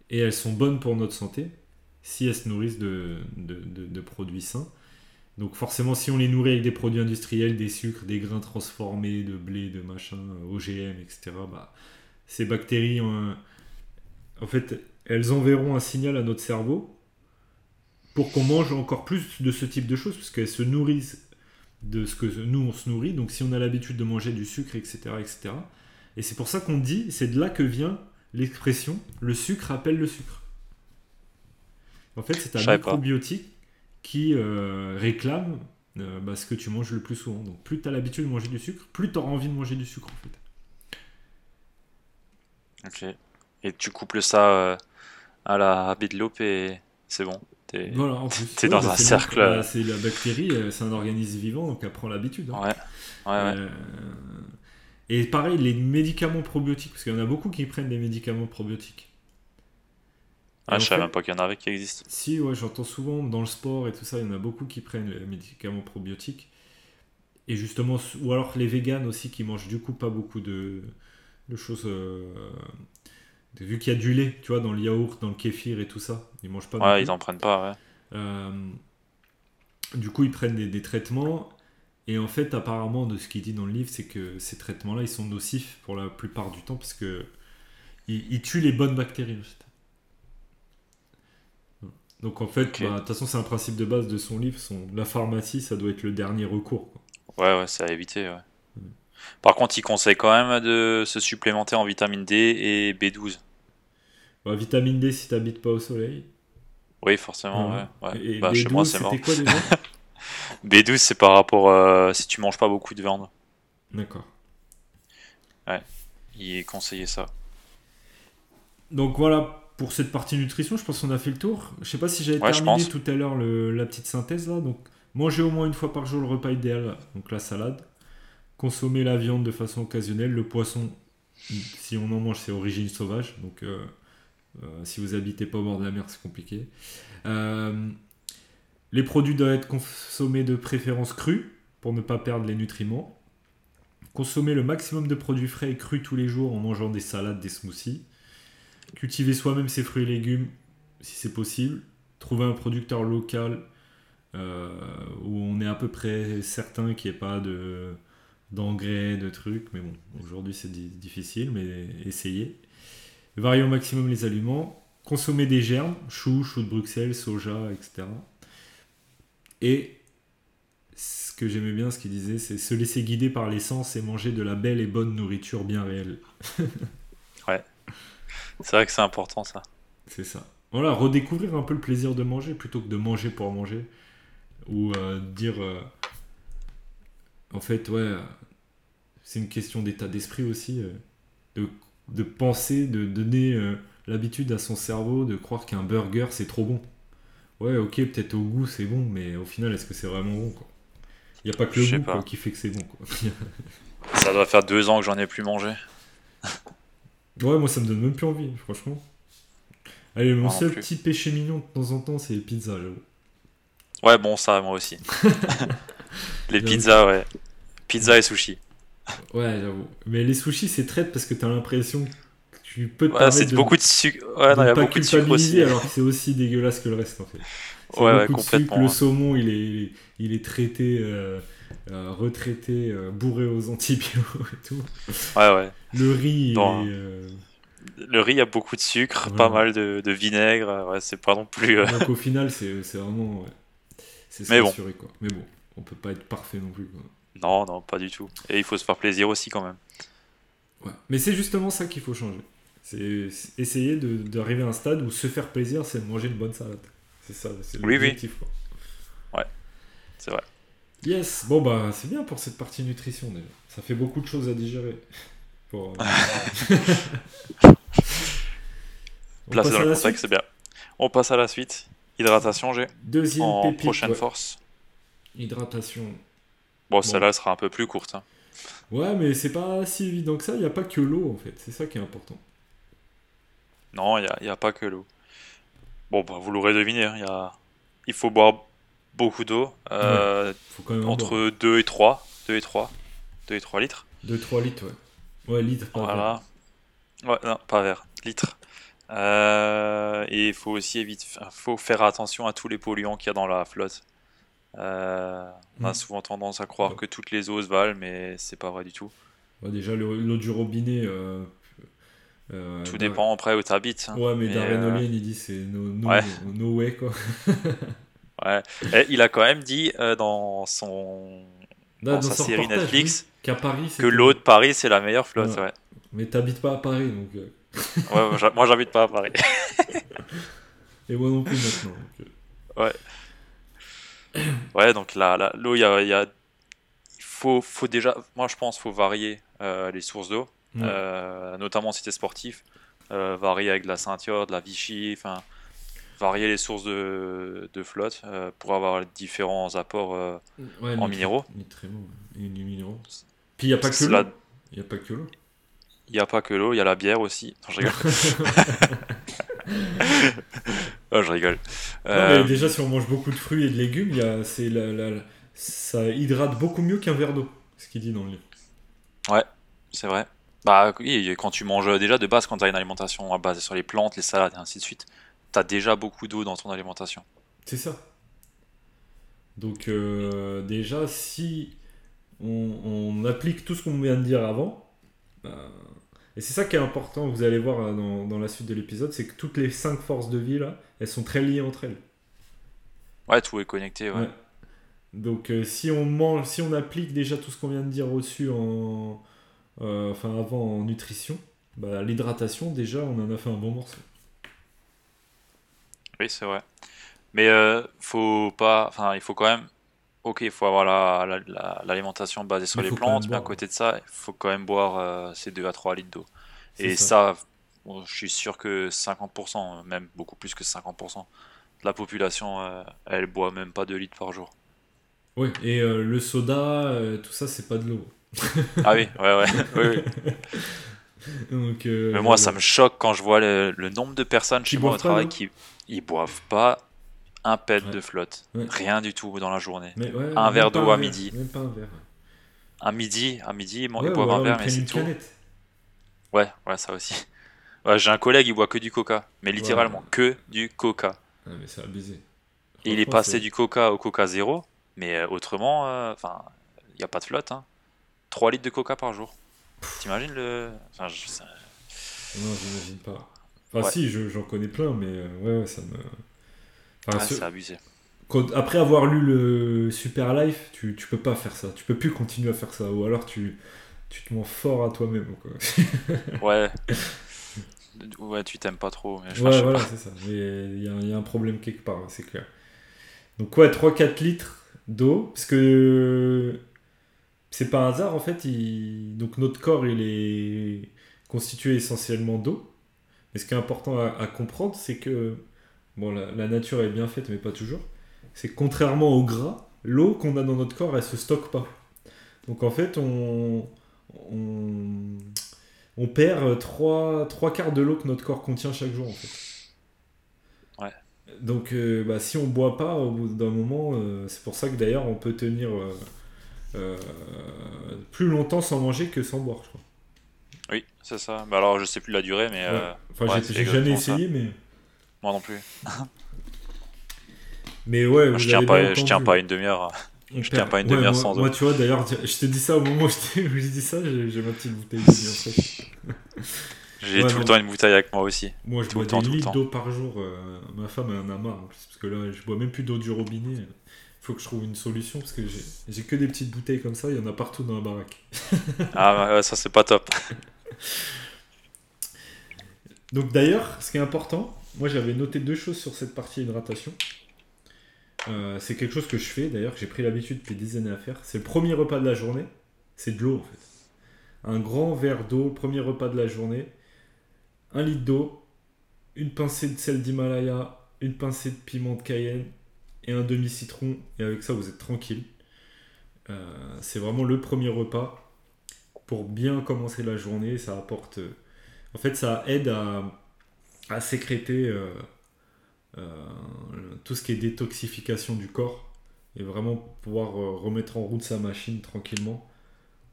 Et elles sont bonnes pour notre santé si elles se nourrissent de, de, produits sains. Donc forcément, si on les nourrit avec des produits industriels, des sucres, des grains transformés, de blé, de machin, OGM, etc., bah, ces bactéries, euh, en fait, elles enverront un signal à notre cerveau pour qu'on mange encore plus de ce type de choses, parce qu'elles se nourrissent de ce que nous on se nourrit. Donc si on a l'habitude de manger du sucre, etc., etc. Et c'est pour ça qu'on dit, c'est de là que vient l'expression le sucre appelle le sucre. En fait, c'est un microbiotique qui euh, réclame euh, bah, ce que tu manges le plus souvent. Donc plus tu as l'habitude de manger du sucre, plus tu auras envie de manger du sucre en fait. Ok. Et tu couples ça euh, à la bidloupe et c'est bon. T'es- Voilà. T'es dans bah, un le- cercle, bah, euh. c'est la bactérie, euh, c'est un organisme vivant, donc elle prend l'habitude. hein. Ouais, ouais, ouais. Euh, et pareil, les médicaments probiotiques, parce qu'il y en a beaucoup qui prennent des médicaments probiotiques. Ah, je savais même pas qu'il y en avait qui existent. Si, ouais, j'entends souvent dans le sport et tout ça, il y en a beaucoup qui prennent les médicaments probiotiques. Et justement, ou alors les véganes aussi qui mangent du coup pas beaucoup de, de choses. euh, vu qu'il y a du lait, tu vois, dans le yaourt, dans le kéfir et tout ça, ils mangent pas. Ouais, ils en prennent pas, ouais. Euh, du coup, ils prennent des, des traitements. Et en fait, apparemment, de ce qu'il dit dans le livre, c'est que ces traitements-là, ils sont nocifs pour la plupart du temps parce que ils, ils tuent les bonnes bactéries. en fait. Donc en fait, bah, de toute façon, c'est un principe de base de son livre. Son, la pharmacie, ça doit être le dernier recours. quoi. Ouais, ouais, c'est à éviter, ouais. Par contre, il conseille quand même de se supplémenter en vitamine D et B12. Bah, vitamine D si t'habites pas au soleil. Oui, forcément, ouais. ouais. Et Bah, B12, chez moi, c'est mort. c'était quoi déjà B12, c'est par rapport euh, si tu manges pas beaucoup de viande. D'accord. Il conseillait ça. Donc voilà pour cette partie nutrition, je pense qu'on a fait le tour. Je sais pas si j'avais Ouais, terminé tout à l'heure la petite synthèse là. Donc manger au moins une fois par jour le repas idéal, donc la salade. Consommer la viande de façon occasionnelle, le poisson, si on en mange, c'est origine sauvage. Donc euh, euh, si vous habitez pas au bord de la mer, c'est compliqué. Euh, les produits doivent être consommés de préférence crus pour ne pas perdre les nutriments. Consommer le maximum de produits frais et crus tous les jours en mangeant des salades, des smoothies. Cultiver soi-même ses fruits et légumes si c'est possible. Trouver un producteur local où on est à peu près certain qu'il n'y ait pas de d'engrais, de trucs. Mais bon, aujourd'hui c'est di- difficile, mais essayez. Varier au maximum les aliments. Consommer des germes, choux, choux de Bruxelles, soja, etc. Et ce que j'aimais bien, ce qu'il disait, c'est se laisser guider par l'essence et manger de la belle et bonne nourriture bien réelle. C'est vrai que c'est important, ça. C'est ça. Voilà, redécouvrir un peu le plaisir de manger plutôt que de manger pour manger. Ou euh, dire. euh, en fait, ouais. euh, c'est une question d'état d'esprit aussi, euh, de, de penser, de donner euh, l'habitude à son cerveau de croire qu'un burger c'est trop bon. Ouais, ok, peut-être au goût c'est bon, mais au final, est-ce que c'est vraiment bon quoi? Il n'y a pas que le goût quoi, qui fait que c'est bon. Quoi. Ça doit faire deux ans que j'en ai plus mangé. ouais, moi ça me donne même plus envie, franchement. Allez, mon seul plus. petit péché mignon de temps en temps, c'est les pizzas, j'avoue. Ouais, bon, ça, moi aussi. les pizzas, ouais. Pizza et sushi. Ouais, j'avoue. Mais les sushis, c'est traite parce que t'as l'impression que tu peux te Ouais, c'est de, beaucoup de sucre. Ouais, de non, il y a pas beaucoup de sucre aussi. alors que c'est aussi dégueulasse que le reste en fait. C'est Ouais, ouais, complètement, sucre, le hein. saumon il est, il est traité, euh, euh, retraité, euh, bourré aux antibiotiques et tout. Ouais, ouais. Le riz, il est, Le riz, a beaucoup de sucre, Ouais. pas mal de, de vinaigre. Ouais, c'est pas non plus. euh, donc au final c'est c'est vraiment, ouais, c'est Mais bon. quoi. Mais bon, on peut pas être parfait non plus quoi. Non, non, pas du tout. Et il faut se faire plaisir aussi quand même. Ouais. Mais c'est justement ça qu'il faut changer. C'est essayer d'arriver à un stade où se faire plaisir, c'est manger une bonne salade. C'est ça, c'est Oui, oui. l'objectif. quoi. C'est vrai. Yes, bon bah c'est bien pour cette partie nutrition déjà. Ça fait beaucoup de choses à digérer. Pour, euh, dans le contexte, c'est bien. On passe à la suite. Hydratation, j'ai. Deuxième En pépite, prochaine ouais. force. Hydratation. Bon, celle-là sera un peu plus courte. hein. Ouais, mais c'est pas si évident que ça. Il n'y a pas que l'eau en fait. C'est ça qui est important. Non, il n'y a, pas que l'eau. Bon, bah, vous l'aurez deviné. hein, il y a... Il faut boire beaucoup d'eau. euh, entre 2 et 3. 2 et 3. 2 et 3 litres. 2-3 litres, ouais. Ouais, litres. pas Voilà. Ouais, non, pas verre. Litres. Euh, et il faut aussi éviter, faut faire attention à tous les polluants qu'il y a dans la flotte. Euh, on a Mm. souvent tendance à croire Ouais. que toutes les eaux se valent, mais c'est pas vrai du tout. Ouais, déjà, le- l'eau du robinet. euh, euh, Tout dépend après où tu habites. Ouais, mais, Mais, Darren euh, il dit c'est no, no, Ouais. no way quoi. Ouais. Et il a quand même dit euh, dans son dans sa série Netflix oui, qu'à Paris, que l'eau de Paris c'est la meilleure flotte. Ouais. Ouais. Mais t'habites pas à Paris, donc. euh, Ouais, moi, j'ha- moi j'habite pas à Paris. Et moi non plus maintenant. donc, euh, Ouais, donc là, là, l'eau, il y a, il y a- faut, faut déjà, moi je pense, faut varier euh, les sources d'eau, ouais. euh, notamment si t'es sportif, euh, varier avec de la ceinture, de la Vichy, enfin, varier les sources de, de flotte pour avoir les différents apports. Ouais, en minéraux. les minéraux. Puis il n'y a pas que l'eau. Il n'y a pas que l'eau. Il n'y a pas que l'eau, il y a la bière aussi. Non, je rigole. Oh, je rigole. Non, Euh, mais déjà, si on mange beaucoup de fruits et de légumes, il y a, c'est la, la- ça hydrate beaucoup mieux qu'un verre d'eau. Ce qu'il dit dans le livre. C'est vrai. Bah oui, quand tu manges déjà de base, quand tu as une alimentation basée sur les plantes, les salades et ainsi de suite, tu as déjà beaucoup d'eau dans ton alimentation. C'est ça. Donc, euh, déjà, si on, on applique tout ce qu'on vient de dire avant, bah, et c'est ça qui est important, vous allez voir euh, dans, dans la suite de l'épisode, c'est que toutes les cinq forces de vie, là, elles sont très liées entre elles. Ouais, tout est connecté. Ouais. Ouais. Donc euh, si on mange, si on applique déjà tout ce qu'on vient de dire au-dessus en, euh, enfin avant en nutrition, bah, l'hydratation déjà on en a fait un bon morceau. Oui, c'est vrai. Mais euh, faut pas, enfin, il faut quand même. Ok, il faut avoir la- la- la- l'alimentation basée sur les plantes, mais à côté de ça, il faut quand même boire euh, ces 2 à 3 litres d'eau. Et ça. ça, bon, je suis sûr que 50%, même beaucoup plus que 50% de la population, euh, elle boit même pas 2 litres par jour. Oui. Et euh, le soda, euh, tout ça c'est pas de l'eau. Ah oui, ouais, ouais. oui, oui. Donc, Mais moi, ça me choque quand je vois le, le nombre de personnes chez moi au travail qui ils boivent pas un pet Ouais. de flotte. Ouais. Rien du tout dans la journée. Mais ouais, un verre d'eau à midi. Même pas un verre. À midi, à midi, ou boivent un verre, mais c'est une tout. canette. Ouais, ouais, ça aussi. J'ai un collègue, il boit que du coca. Mais littéralement, que du coca. Ah, mais c'est abusé. Et il est passé du coca au coca zéro. Mais euh, autrement, euh, il n'y a pas de flotte. Hein. 3 litres de coca par jour. T'imagines le. Enfin, je- Non, j'imagine pas. Enfin, si, je- j'en connais plein, mais euh, ouais, ça me. Enfin, ouais, ce- c'est abusé. quand- après avoir lu le Super Life, tu, tu peux pas faire ça. Tu peux plus continuer à faire ça. Ou alors tu, tu te mens fort à toi-même. Ouais. Ouais, tu t'aimes pas trop. Mais je, ouais, voilà, pas. c'est ça. Il y, a- il y a un problème quelque part, hein, c'est clair. Donc, ouais, 3-4 litres d'eau. Parce que c'est pas un hasard en fait. Il... Donc notre corps il est constitué essentiellement d'eau. Mais ce qui est important à, comprendre, c'est que bon, la, nature est bien faite, mais pas toujours. C'est que contrairement au gras, l'eau qu'on a dans notre corps, elle se stocke pas. Donc en fait, on, on, on perd 3, quarts de l'eau que notre corps contient chaque jour en fait. Ouais. Donc euh, bah, si on boit pas au bout d'un moment, euh, c'est pour ça que d'ailleurs on peut tenir euh, plus longtemps sans manger que sans boire, je crois. Oui, c'est ça. Bah alors je sais plus la durée, mais. Enfin, j'ai jamais essayé, mais. Moi non plus. mais ouais, je tiens pas, je tiens pas une demi-heure. Je tiens pas une demi-heure sans eau. Moi, tu vois, d'ailleurs, je te dis ça au moment où je, dis ça, j'ai ma petite bouteille d'eau. J'ai tout le temps une bouteille avec moi aussi. Moi, je bois des litres d'eau par jour. Euh, ma femme, elle en a marre. parce que là, je bois même plus d'eau du robinet. Il faut que je trouve une solution parce que j'ai que des petites bouteilles comme ça. Il y en a partout dans la baraque. ah, ça, c'est pas top. Donc, d'ailleurs, ce qui est important, moi, j'avais noté deux choses sur cette partie hydratation. Euh, c'est quelque chose que je fais d'ailleurs, que j'ai pris l'habitude depuis des années à faire. C'est le premier repas de la journée, c'est de l'eau en fait. Un grand verre d'eau, le premier repas de la journée, un litre d'eau, une pincée de sel d'Himalaya, une pincée de piment de Cayenne et un demi-citron. Et avec ça, vous êtes tranquille. Euh, c'est vraiment le premier repas pour bien commencer la journée. Ça apporte. en fait, ça aide à, sécréter. Euh, euh, tout ce qui est détoxification du corps et vraiment pouvoir euh, remettre en route sa machine tranquillement.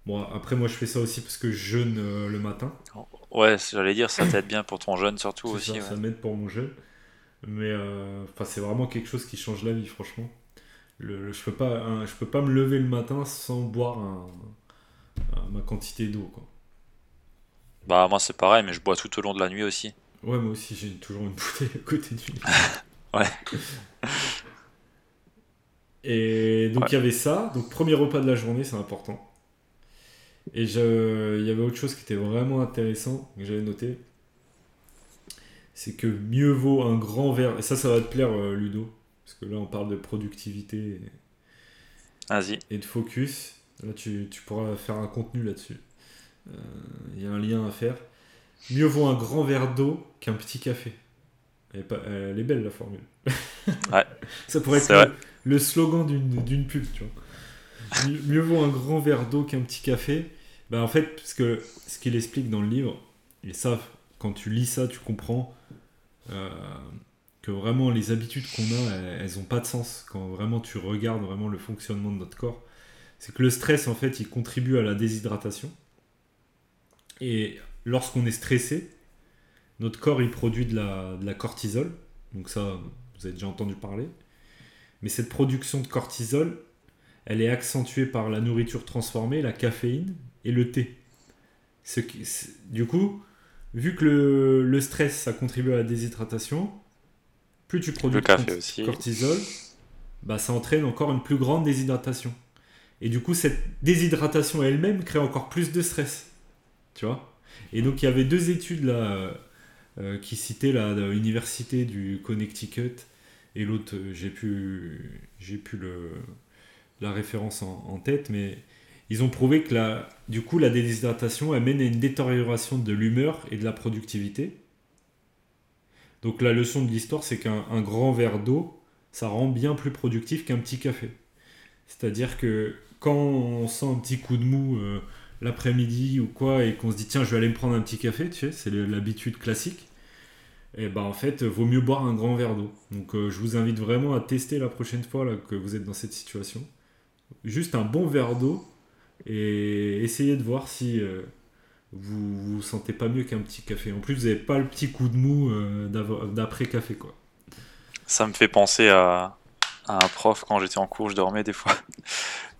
Bon, après, moi, je fais ça aussi parce que je jeûne euh, le matin. Ouais, j'allais dire, ça t'aide bien pour ton jeûne surtout aussi. Ça, m'aide pour mon jeûne. Mais c'est vraiment quelque chose qui change la vie, franchement. Le, je, peux pas, je peux pas me lever le matin sans boire ma quantité d'eau. Bah, moi, c'est pareil, mais je bois tout au long de la nuit aussi. Ouais, moi aussi, j'ai toujours une bouteille à côté du lit. ouais. Et donc, il y avait ça. Donc, premier repas de la journée, c'est important. Et je... il y avait autre chose qui était vraiment intéressant, que j'avais noté. C'est que mieux vaut un grand verre. Et ça, ça va te plaire, euh, Ludo. Parce que là, on parle de productivité et, et de focus. Là, tu, tu pourras faire un contenu là-dessus. Euh, il y a un lien à faire. Mieux vaut un grand verre d'eau qu'un petit café. Elle est, pas, elle est belle la formule. Ouais. Ça pourrait être le, slogan d'une pub, tu vois. Mieux vaut un grand verre d'eau qu'un petit café. Ben, en fait, parce que ce qu'il explique dans le livre, et ça, quand tu lis ça, tu comprends euh, que vraiment les habitudes qu'on a, elles n'ont pas de sens. Quand vraiment tu regardes vraiment le fonctionnement de notre corps, c'est que le stress, en fait, il contribue à la déshydratation. Et lorsqu'on est stressé, notre corps il produit de la, cortisol. Donc ça, vous avez déjà entendu parler. Mais cette production de cortisol, elle est accentuée par la nourriture transformée, la caféine et le thé. Ce qui, du coup, vu que le, stress, ça contribue à la déshydratation, plus tu produis de cortisol, bah, ça entraîne encore une plus grande déshydratation. Et du coup, cette déshydratation elle-même crée encore plus de stress. Tu vois? Et donc il y avait deux études là euh, qui citaient l'université du Connecticut et l'autre, euh, j'ai plus, le, la référence en, tête, mais ils ont prouvé que la, du coup la déshydratation amène à une détérioration de l'humeur et de la productivité. Donc la leçon de l'histoire, c'est qu'un grand verre d'eau, ça rend bien plus productif qu'un petit café. C'est-à-dire que quand on sent un petit coup de mou, euh, l'après-midi ou quoi et qu'on se dit tiens je vais aller me prendre un petit café, tu sais, c'est l'habitude classique, et bah en fait vaut mieux boire un grand verre d'eau. Donc euh, je vous invite vraiment à tester la prochaine fois là, que vous êtes dans cette situation. Juste un bon verre d'eau et essayez de voir si euh, vous vous sentez pas mieux qu'un petit café. En plus vous n'avez pas le petit coup de mou euh, d'après café quoi. Ça me fait penser à un prof quand j'étais en cours, je dormais des fois.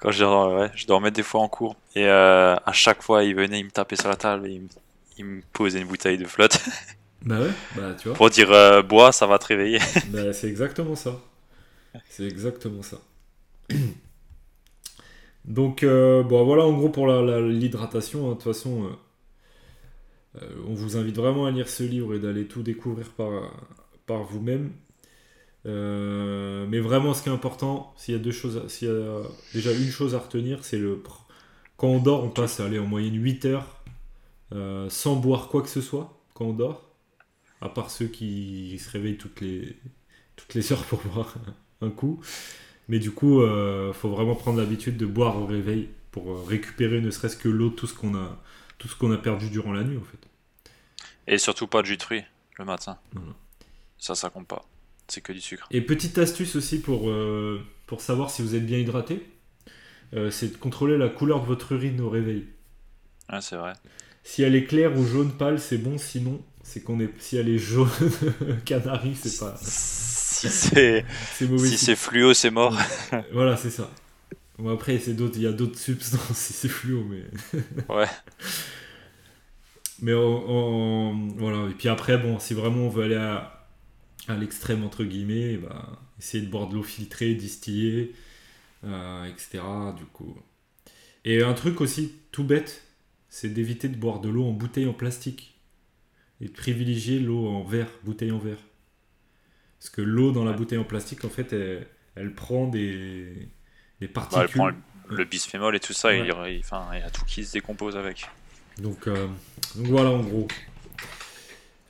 Quand je, ouais, je dormais des fois en cours. Et euh, à chaque fois, il venait, il me tapait sur la table et il me, posait une bouteille de flotte. Bah ouais, bah tu vois. Pour dire euh, bois, ça va te réveiller. bah c'est exactement ça. C'est exactement ça. Donc, euh, bon, voilà en gros pour l'hydratation. Hein. De toute façon, on vous invite vraiment à lire ce livre et d'aller tout découvrir par, par vous-même. Mais vraiment, ce qui est important, s'il y a deux choses, s'il y a déjà une chose à retenir, c'est le quand on dort, on passe aller en moyenne 8 heures euh, sans boire quoi que ce soit quand on dort. À part ceux qui se réveillent toutes les, toutes les heures pour boire un coup. Mais du coup, euh, faut vraiment prendre l'habitude de boire au réveil pour euh, récupérer ne serait-ce que l'eau, tout ce qu'on a, tout ce qu'on a perdu durant la nuit en fait. Et surtout pas de jus de fruits le matin. Voilà. Ça, ça compte pas. C'est que du sucre. Et petite astuce aussi pour, euh, pour savoir si vous êtes bien hydraté, euh, c'est de contrôler la couleur de votre urine au réveil. Ouais, c'est vrai. Si elle est claire ou jaune pâle, c'est bon. Sinon, c'est qu'on est. Si elle est jaune canari, c'est pas. Si c'est mauvais. si c'est fluo, c'est mort. Voilà, c'est ça. Bon, après, c'est d'autres. Il y a d'autres substances si c'est fluo, mais. Ouais. Mais en- en- voilà. Et puis après, bon, si vraiment on veut aller à, à l'extrême entre guillemets, bah, essayer de boire de l'eau filtrée, distillée, euh, etc. Du coup. Et un truc aussi tout bête, c'est d'éviter de boire de l'eau en bouteille en plastique et de privilégier l'eau en verre, bouteille en verre. Parce que l'eau dans la bouteille en plastique, en fait, elle, elle prend des, des Bah, particules. elle prend le, le bisphémol et tout ça, il, Ouais. il- enfin, il y a tout qui se décompose avec. Donc, euh, donc voilà en gros.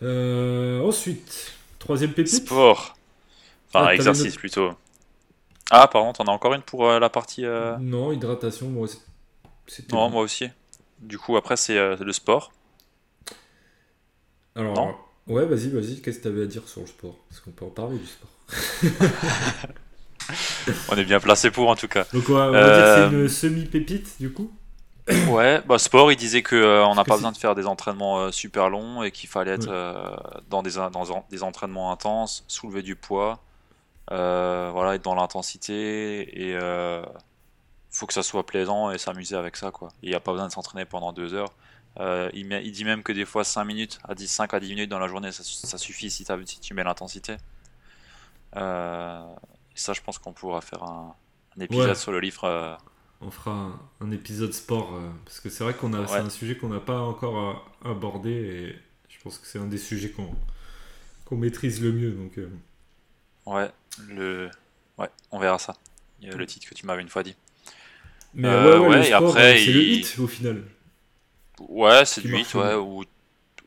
Euh, ensuite, troisième pépite. Sport. Enfin, Ah, exercice plutôt. Ah, pardon, t'en as encore une pour euh, la partie. euh, Non, hydratation, moi c'est- c'était. Non, moi aussi. Du coup, après, c'est euh, le sport. Alors, non. ouais, vas-y, vas-y, qu'est-ce que t'avais à dire sur le sport? Parce qu'on peut en parler du sport. On est bien placé pour, en tout cas. Donc, on va, on va dire que c'est une semi-pépite du coup? Ouais, bah sport, il disait que euh, on n'a pas besoin de faire des entraînements euh, super longs et qu'il fallait être Ouais. euh, dans, des, dans des entraînements intenses, soulever du poids, euh, voilà, être dans l'intensité et faut que ça soit plaisant et s'amuser avec ça, quoi. Il n'y a pas besoin de s'entraîner pendant deux heures. Il, met- il dit même que des fois 5 minutes, à 10, 5 à 10 minutes dans la journée, ça, ça suffit si, si tu mets l'intensité. Ça, je pense qu'on pourra faire un, un épisode Ouais. sur le livre. On fera un, un épisode sport. euh, parce que c'est vrai qu'on a, c'est un sujet qu'on n'a pas encore euh, abordé. Et je pense que c'est un des sujets qu'on qu'on maîtrise le mieux. Donc, euh, Ouais, le... ouais, on verra ça. Il y a le titre que tu m'avais une fois dit. Mais Euh, ouais, ouais, ouais, le et sport, après, c'est le hit au final. Ouais, c'est du hit, ouais, ou...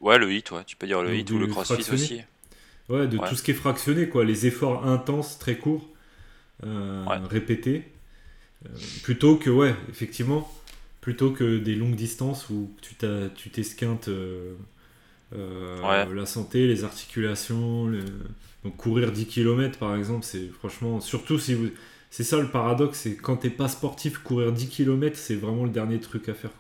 ouais, le hit, ouais, tu peux dire le Donc hit ou le crossfit fractionné. aussi. Ouais, de tout ce qui est fractionné, quoi. Les efforts intenses, très courts, répétés. Euh, plutôt que, ouais, effectivement, plutôt que des longues distances où tu t'esquintes euh, euh, Ouais. la santé, les articulations. le- Donc courir 10 km, par exemple, c'est franchement... Surtout si vous... C'est ça le paradoxe, c'est quand t'es pas sportif, courir 10 km, c'est vraiment le dernier truc à faire.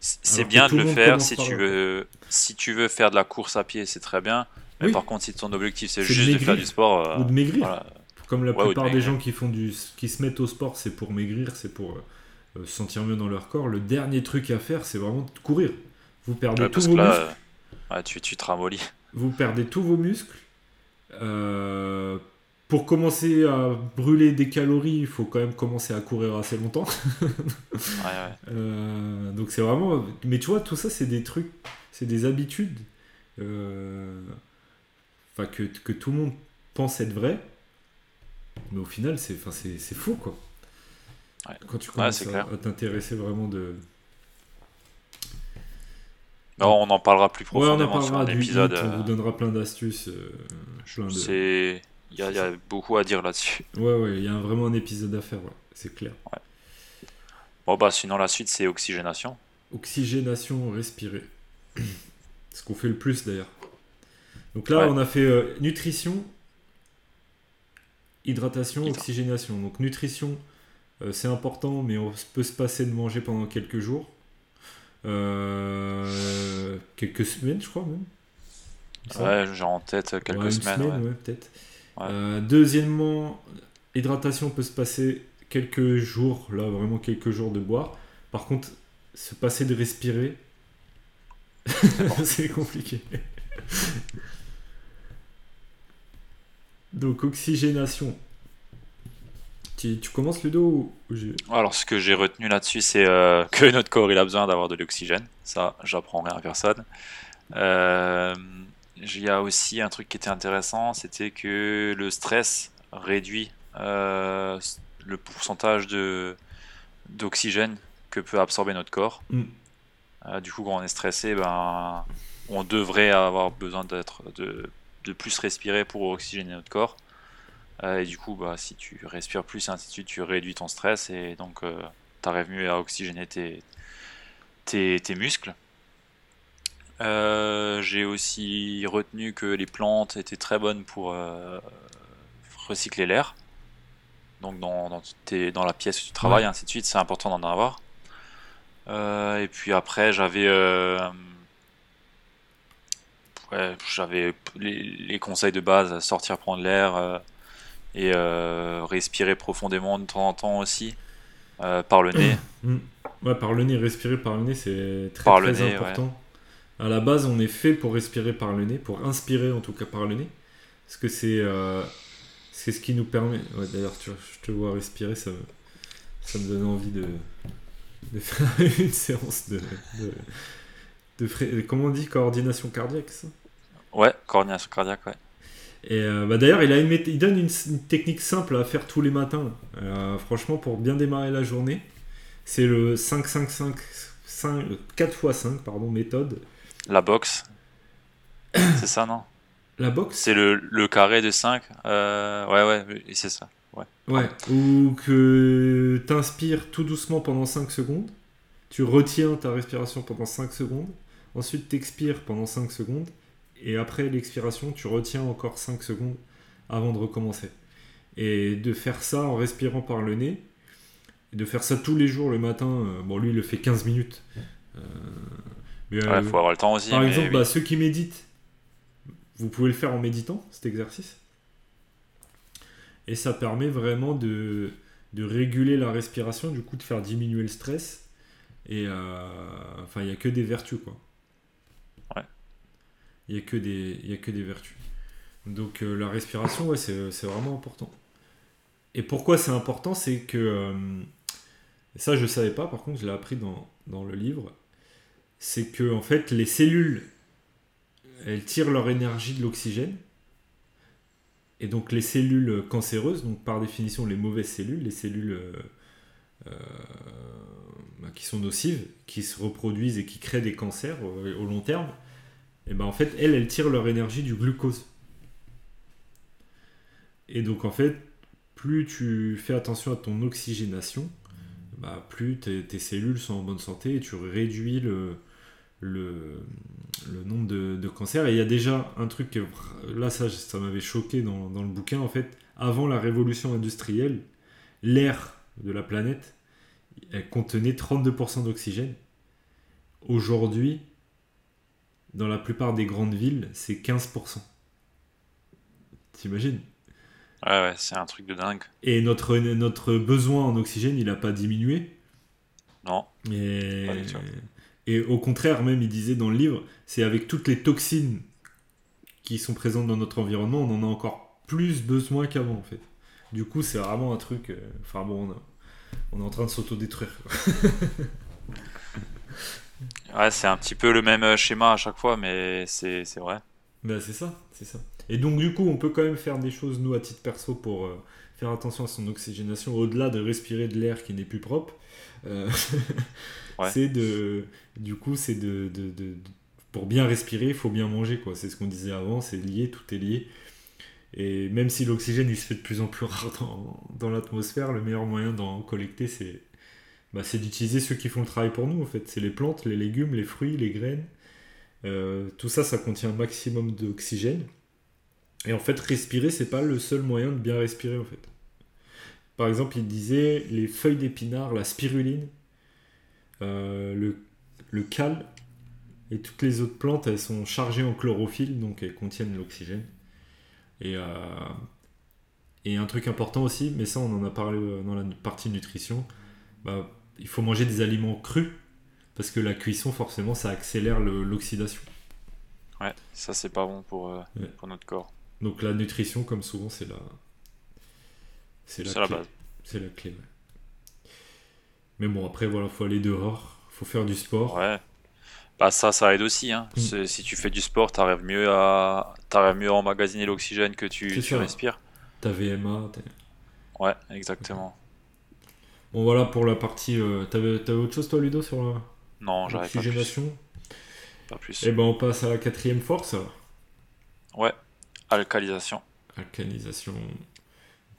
C'est bien de le faire si tu là. veux, si tu veux faire de la course à pied, c'est très bien. Mais Oui. par contre, si ton objectif c'est de juste de faire du sport, euh, Ou de maigrir. voilà. Comme la Ouais, plupart des gens qui font du, qui se mettent au sport, c'est pour maigrir, c'est pour euh, euh, se sentir mieux dans leur corps. Le dernier truc à faire, c'est vraiment de courir. Vous perdez Ouais, tous vos là, muscles. euh, tu, tu te ramollis. Vous perdez tous vos muscles. Euh, pour commencer à brûler des calories, il faut quand même commencer à courir assez longtemps. Ouais, ouais. Euh, donc c'est vraiment. Mais tu vois, tout ça, c'est des trucs, c'est des habitudes. euh, Enfin, que, que tout le monde pense être vrai. Mais au final, c'est faux, quoi. Ouais. Quand tu commences à, t'intéresser vraiment de. Non, on en parlera plus Ouais, on en profondément sur parlera un du épisode. hit, on euh, vous donnera plein d'astuces. euh, plein de- c'est, il y, a- il y a beaucoup à dire là-dessus. Ouais, ouais, il y a vraiment un épisode à faire, c'est clair. Bon bah sinon la suite c'est oxygénation. Oxygénation, respirer. Ce qu'on fait le plus d'ailleurs. Donc là, on a fait euh, nutrition, hydratation, Hydra- oxygénation. Donc nutrition, euh, c'est important, mais on peut se passer de manger pendant quelques jours. Euh, quelques semaines, je crois même. Ouais, j'ai en tête quelques Ouais, une semaines. semaine, ouais. ouais, peut-être. Euh, deuxièmement, hydratation peut se passer quelques jours, là vraiment quelques jours de boire. Par contre, se passer de respirer, c'est compliqué. Donc oxygénation. Tu, tu commences Ludo ou ou j'ai- Alors, ce que j'ai retenu là-dessus, c'est euh, que notre corps il a besoin d'avoir de l'oxygène. Ça, j'apprends rien à personne. Euh, Il y a aussi un truc qui était intéressant, c'était que le stress réduit euh, le pourcentage de d'oxygène que peut absorber notre corps. Mm. Euh, du coup, quand on est stressé, ben, on devrait avoir besoin d'être de, de plus respirer pour oxygéner notre corps. Euh, et du coup, bah, si tu respires plus, ainsi de suite, tu réduis ton stress et donc tu arrives mieux à oxygéner tes, tes, tes muscles. Euh, j'ai aussi retenu que les plantes étaient très bonnes pour euh, recycler l'air. Donc dans, dans, tes- dans la pièce où tu travailles, ainsi de suite, c'est important d'en avoir. Et puis après, j'avais ouais, j'avais les, les conseils de base, sortir prendre l'air euh, et euh, respirer profondément de temps en temps aussi euh, par le nez. Mm. Ouais, par le nez, respirer par le nez, c'est très, Par le très nez, important. À la base, on est fait pour respirer par le nez, pour inspirer en tout cas par le nez. Parce que c'est c'est ce qui nous permet. Ouais, D'ailleurs, tu vois, je te vois respirer, ça, me- ça me donne envie de, de faire une séance de. de, de comment on dit Coordination cardiaque, ça? Ouais, coordination cardiaque, ouais. Et euh, bah, d'ailleurs, il, a une méth- il donne une, une technique simple à faire tous les matins. Euh, franchement, pour bien démarrer la journée, c'est le 5-5-5, 5, 4x5, pardon, méthode. La boxe. c'est ça, non? La boxe? C'est le, le carré de 5. Euh, ouais, ouais, c'est ça. Ouais. Ouais. Ou que tu inspires tout doucement pendant 5 secondes, tu retiens ta respiration pendant 5 secondes, ensuite tu expires pendant 5 secondes, et après l'expiration, tu retiens encore 5 secondes avant de recommencer. Et de faire ça en respirant par le nez, et de faire ça tous les jours le matin, euh, bon lui il le fait 15 minutes. Euh, mais, Ouais, euh, faut avoir le temps aussi. par exemple, oui. bah, ceux qui méditent, vous pouvez le faire en méditant, cet exercice. Et ça permet vraiment de, de réguler la respiration, du coup de faire diminuer le stress. Et euh, enfin, il n'y a que des vertus, quoi. Il n'y a, que des- a que des vertus. Donc euh, la respiration, c'est vraiment important. Et pourquoi c'est important C'est que... euh, ça, je ne savais pas, par contre, je l'ai appris dans, le livre. C'est que, en fait, les cellules, elles tirent leur énergie de l'oxygène. Et donc les cellules cancéreuses, donc par définition les mauvaises cellules, les cellules euh, bah, qui sont nocives, qui se reproduisent et qui créent des cancers au long terme, et ben en fait elles, elles tirent leur énergie du glucose. Et donc en fait, plus tu fais attention à ton oxygénation, bah, plus tes, cellules sont en bonne santé et tu réduis le, le, nombre de, de cancers. Et il y a déjà un truc, que, là ça, ça m'avait choqué dans, dans le bouquin, en fait, avant la révolution industrielle, l'air de la planète, elle contenait 32% d'oxygène. Aujourd'hui, dans la plupart des grandes villes, c'est 15%. T'imagines? Ouais, ouais, c'est un truc de dingue. Et notre, notre besoin en oxygène, il n'a pas diminué? Non. Et, Pas du tout. et au contraire, même, il disait dans le livre, c'est avec toutes les toxines qui sont présentes dans notre environnement, on en a encore plus besoin qu'avant, en fait. Du coup, c'est vraiment un truc. euh, Enfin bon, on, a- on est en train de s'autodétruire. Ouais, c'est un petit peu le même euh, schéma à chaque fois, mais c'est c'est vrai. Ben, c'est ça, c'est ça. Et donc, du coup, on peut quand même faire des choses, nous, à titre perso, pour euh, faire attention à son oxygénation, au-delà de respirer de l'air qui n'est plus propre. Euh, Ouais. C'est de. Du coup, c'est de, de- de- de- Pour bien respirer, il faut bien manger, quoi. C'est ce qu'on disait avant, c'est lié, tout est lié. Et même si l'oxygène, il se fait de plus en plus rare dans, dans l'atmosphère, le meilleur moyen d'en collecter, c'est. Bah, c'est d'utiliser ceux qui font le travail pour nous, en fait. C'est les plantes, les légumes, les fruits, les graines. Euh, tout ça, ça contient un maximum d'oxygène. Et en fait, respirer, c'est pas le seul moyen de bien respirer, en fait. Par exemple, il disait les feuilles d'épinard, la spiruline, euh, le, le cal et toutes les autres plantes, elles sont chargées en chlorophylle, donc elles contiennent l'oxygène. Et, euh, et un truc important aussi, mais ça on en a parlé dans la partie nutrition, bah, il faut manger des aliments crus, parce que la cuisson, forcément, ça accélère l'oxydation. Ouais, ça c'est pas bon pour, euh, Ouais. pour notre corps. Donc la nutrition, comme souvent, c'est la, c'est la, la clé. base. C'est la clé. ouais. Mais bon, après, voilà, faut aller dehors, faut faire du sport. Ouais. Bah ça, ça aide aussi. Hein. Mm. Si tu fais du sport, t'arrives mieux à t'arrives mieux à emmagasiner l'oxygène que tu, tu respires. Ta VMA, Ouais, exactement. Bon, voilà pour la partie. euh, T'avais t'avais autre chose, toi, Ludo, sur la Non, j'arrive pas plus. Pas plus. Eh ben, on passe à la quatrième force, Ouais. Alcalisation. alcanisation. Donc,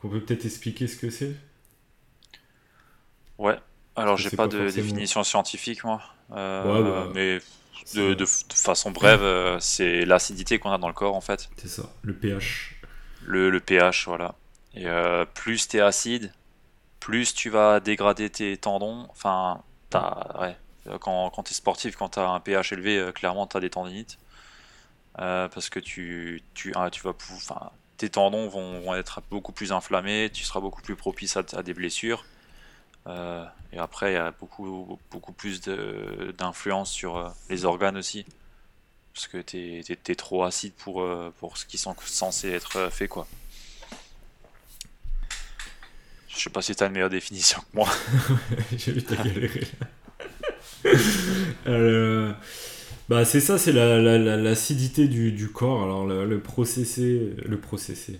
on peut peut-être expliquer ce que c'est? Ouais. Alors, j'ai pas, pas de forcément. définition scientifique, moi. Euh, Ouais, bah, mais de- de façon brève, euh, c'est l'acidité qu'on a dans le corps, en fait. c'est ça, le pH. Le, le pH, voilà. Et euh, plus t'es acide, plus tu vas dégrader tes tendons. Enfin, ouais. Quand, quand t'es sportif, quand t'as un pH élevé, euh, clairement t'as des tendinites. Euh, parce que tu, tu, ah, tu vas tes tendons vont, être beaucoup plus inflammés, tu seras beaucoup plus propice à, des blessures. Euh, et après, il y a beaucoup, beaucoup plus d'influence sur euh, les organes aussi. Parce que t'es- t'es trop acide pour, euh, ce qui sont censés être euh, fait, quoi. Je sais pas si t'as une meilleure définition que moi. J'ai vu ta galérer. Euh, bah c'est ça, c'est la, la- la- l'acidité du, du corps. Alors le, le processé, le processé,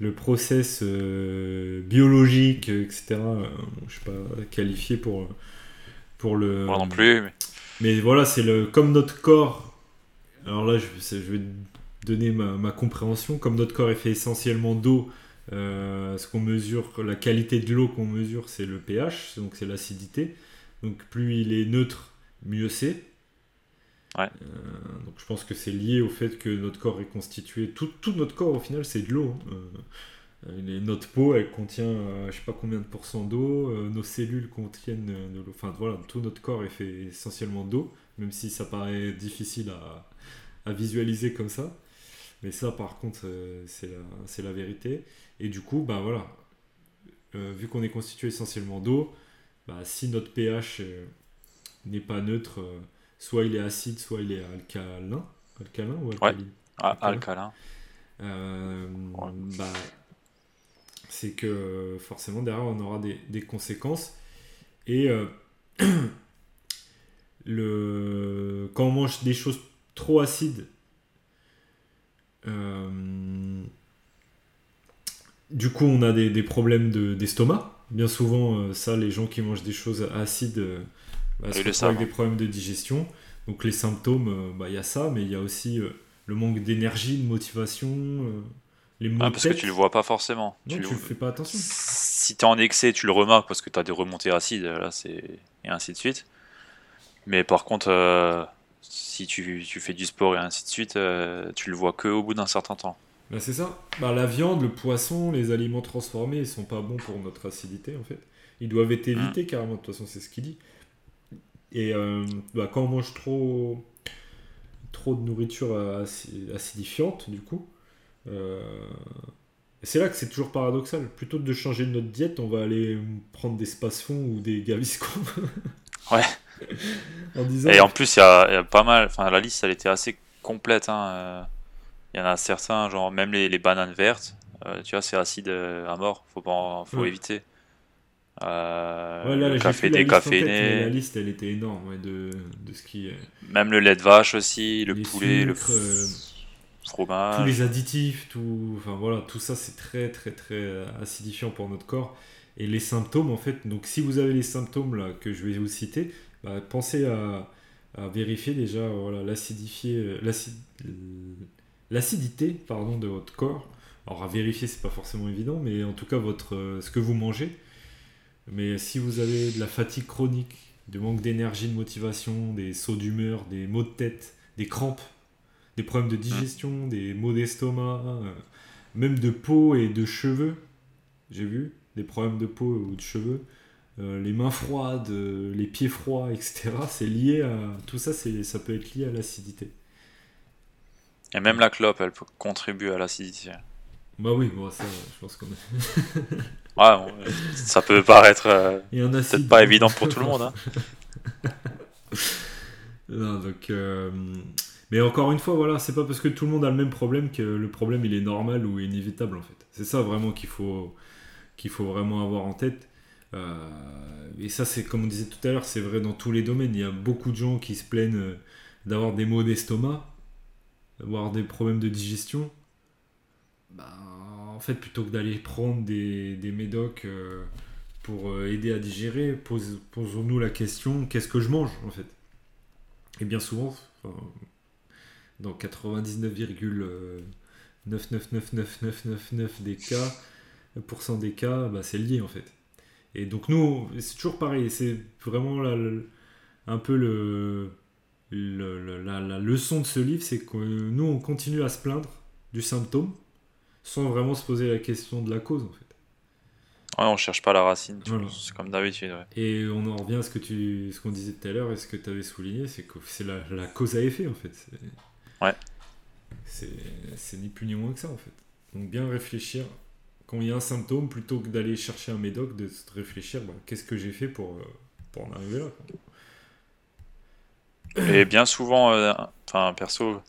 le process euh, biologique, etc. euh, je suis pas qualifié pour pour le. Moi non plus. mais- Mais voilà, c'est le comme notre corps. Alors là, je, je vais donner ma, ma compréhension. Comme notre corps est fait essentiellement d'eau, ce qu'on mesure, la qualité de l'eau qu'on mesure, c'est le pH, donc c'est l'acidité. Donc plus il est neutre, mieux c'est. Ouais. Euh, donc je pense que c'est lié au fait que notre corps est constitué. Tout, tout notre corps au final, c'est de l'eau. hein. Euh, notre peau, elle contient, euh, je sais pas combien de pourcents d'eau. euh, nos cellules contiennent euh, de l'eau. Enfin voilà, tout notre corps est fait essentiellement d'eau, même si ça paraît difficile à, à visualiser comme ça. Mais ça, par contre, euh, c'est la, c'est la vérité. Et du coup, bah voilà, Euh, vu qu'on est constitué essentiellement d'eau, bah, si notre pH euh, n'est pas neutre, euh, soit il est acide, soit il est alcalin. Alcalin ou alcaline Ah, Alcalin. alcalin. Euh, Ouais. bah, c'est que forcément derrière on aura des, des conséquences et le quand on mange des choses trop acides du coup on a des, des problèmes de- d'estomac bien souvent euh, ça les gens qui mangent des choses acides euh, bah, se retrouvent avec des problèmes de digestion donc les symptômes euh, bah, il y a ça mais il y a aussi le manque d'énergie, de motivation, euh, les Ah, parce que tu le vois pas forcément. Non, tu tu le- fais pas attention. Si t'es en excès, tu le remarques parce que t'as des remontées acides, là, c'est... et ainsi de suite. Mais par contre, euh, si tu, tu fais du sport et ainsi de suite, euh, tu le vois que au bout d'un certain temps. Bah, c'est ça. Bah, la viande, le poisson, les aliments transformés, ils sont pas bons pour notre acidité en fait. Ils doivent être évités Mmh. carrément, de toute façon, c'est ce qu'il dit. Et euh, bah, quand on mange trop, trop de nourriture aci- acidifiante, du coup, euh, c'est là que c'est toujours paradoxal. Plutôt que de changer notre diète, on va aller prendre des space-fonds ou des gaviscons. Ouais. en disant. Et en plus, il y a, il y a pas mal, enfin, la liste, elle était assez complète. hein, euh, Il y en a certains, genre même les, les bananes vertes, euh, tu vois, c'est acide euh, à mort, faut, pas, faut Ouais. éviter. Euh, Ouais, là, le j'ai café plus la liste décaféiné, la elle était énorme ouais, de, de ce qui est. même le lait de vache aussi, le poulet, le sucres, euh, fromage. tous les additifs, tout, enfin voilà, tout ça c'est très très très euh, acidifiant pour notre corps. Et les symptômes en fait, donc si vous avez les symptômes là que je vais vous citer, bah, pensez à, à vérifier déjà euh, voilà l'acidifier, euh, l'acide- euh, l'acidité pardon de votre corps. Alors à vérifier c'est pas forcément évident, mais en tout cas votre euh, ce que vous mangez. Mais si vous avez de la fatigue chronique, du manque d'énergie, de motivation, des sauts d'humeur, des maux de tête, des crampes, des problèmes de digestion, des maux d'estomac, euh, même de peau et de cheveux. J'ai vu des problèmes de peau ou de cheveux, euh, les mains froides, euh, les pieds froids, etc. C'est lié à tout ça. C'est ça peut être lié à l'acidité. Et même la clope, elle peut contribuer à l'acidité. Bah oui, bon, ça, je pense qu'on est. Ouais, bon, ça peut paraître euh, peut-être pas évident pour tout le monde. hein. Non, donc, euh, Mais encore une fois, voilà, c'est pas parce que tout le monde a le même problème que le problème il est normal ou inévitable en fait. C'est ça vraiment qu'il faut, qu'il faut vraiment avoir en tête. Euh, et ça, c'est comme on disait tout à l'heure, c'est vrai dans tous les domaines. Il y a beaucoup de gens qui se plaignent euh, d'avoir des maux d'estomac, d'avoir des problèmes de digestion. Bah, en fait, plutôt que d'aller prendre des, des médocs euh, pour euh, aider à digérer, pose- posons-nous la question qu'est-ce que je mange en fait? Et bien souvent, dans 99,999999 des cas, pourcent des cas, bah, c'est lié en fait. Et donc nous, c'est toujours pareil, c'est vraiment la- un peu le, le- le- la, la leçon de ce livre, c'est que nous, on continue à se plaindre du symptôme sans vraiment se poser la question de la cause en fait. Ouais, on cherche pas la racine, Voilà. c'est comme d'habitude. ouais. Et on en revient à ce que tu, ce qu'on disait tout à l'heure et ce que tu avais souligné, c'est que c'est la, la cause à effet en fait. Ouais. C'est, ni plus ni moins que ça en fait. Donc bien réfléchir quand il y a un symptôme plutôt que d'aller chercher un médoc, de réfléchir bah, qu'est-ce que j'ai fait pour, euh, pour en arriver là. quoi. Et bien souvent, euh, enfin perso,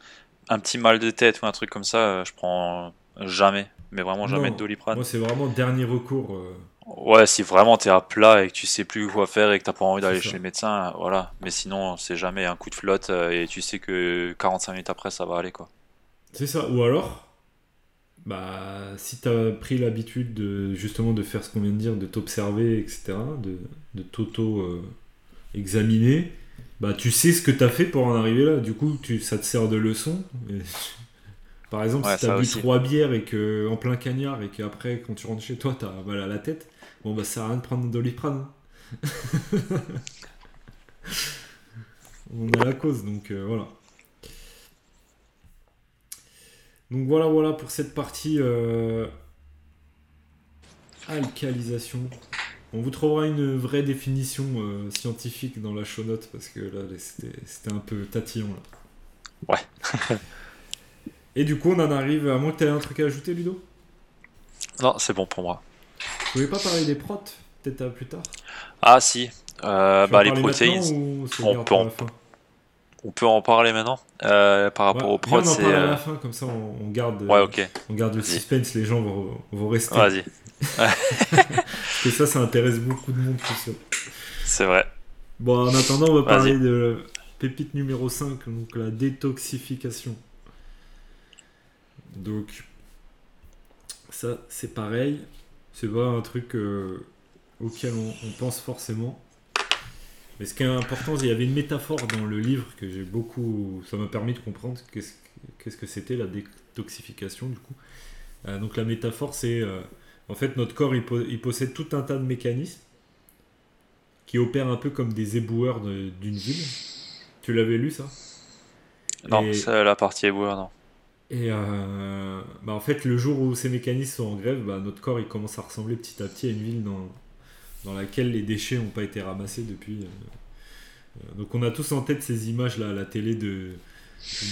un petit mal de tête ou un truc comme ça, euh, je prends jamais, mais vraiment jamais Non. de doliprane. Moi c'est vraiment dernier recours. euh, Ouais, si vraiment t'es à plat et que tu sais plus quoi faire et que t'as pas envie d'aller chez le médecin, voilà. Mais sinon, c'est jamais un coup de flotte et tu sais que 45 minutes après, ça va aller quoi. C'est ça. Ou alors, bah, si tu as pris l'habitude de justement de faire ce qu'on vient de dire, de t'observer, etc., de, de t'auto-examiner, bah, tu sais ce que tu as fait pour en arriver là. Du coup, tu, ça te sert de leçon. Et- Par exemple, Ouais, si tu as ça bu trois bières et que, en plein cagnard et qu'après, quand tu rentres chez toi, tu as mal à la tête, bon, bah, ça sert à rien de prendre de doliprane. On a la cause, donc euh, voilà. Donc voilà, voilà pour cette partie euh, alcalisation. On vous trouvera une vraie définition euh, scientifique dans la show note parce que là, c'était un peu tatillon. Là. Ouais. Et du coup, on en arrive, à moins que tu aies un truc à ajouter, Ludo? Non, c'est bon pour moi. Vous voulez pas parler des protes Peut-être à plus tard? Ah si, euh, bah les protéines, ou on peut on peut en parler maintenant. Euh, par rapport Ouais, viens, prods, on en parle à euh, la fin, comme ça on, garde, Ouais, on garde le suspense, les gens vont, vont rester. vas-y, Parce que ça, ça intéresse beaucoup de monde, tout c'est vrai. Bon, en attendant, on va parler de pépite numéro 5, donc la détoxification. Donc, ça, c'est pareil. C'est pas un truc euh, auquel on, on pense forcément. Mais ce qui est important, il y avait une métaphore dans le livre que j'ai beaucoup. Ça m'a permis de comprendre qu'est-ce que- qu'est-ce que c'était la détoxification, du coup. Euh, donc, la métaphore, c'est. euh, en fait, notre corps, il, po- il possède tout un tas de mécanismes qui opèrent un peu comme des éboueurs de- d'une ville. Tu l'avais lu, ça? Non, Et- la partie éboueur, non. Et euh, bah en fait, le jour où ces mécanismes sont en grève, bah, notre corps il commence à ressembler petit à petit à une ville dans, dans laquelle les déchets n'ont pas été ramassés depuis. euh, euh, donc on a tous en tête ces images là à la télé de,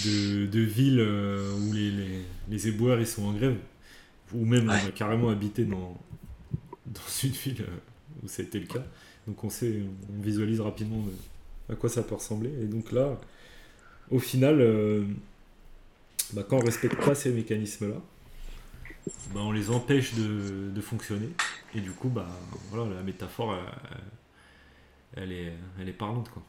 de, de villes euh, où les, les, les éboueurs ils sont en grève. Ou même on a carrément habité dans, dans une ville où été le cas. Donc on sait, on visualise rapidement de- à quoi ça peut ressembler. Et donc là, au final, euh, bah, quand on respecte pas ces mécanismes-là, bah, on les empêche de, de fonctionner. Et du coup, bah, voilà, la métaphore, elle, elle est, elle est parlante. Quoi.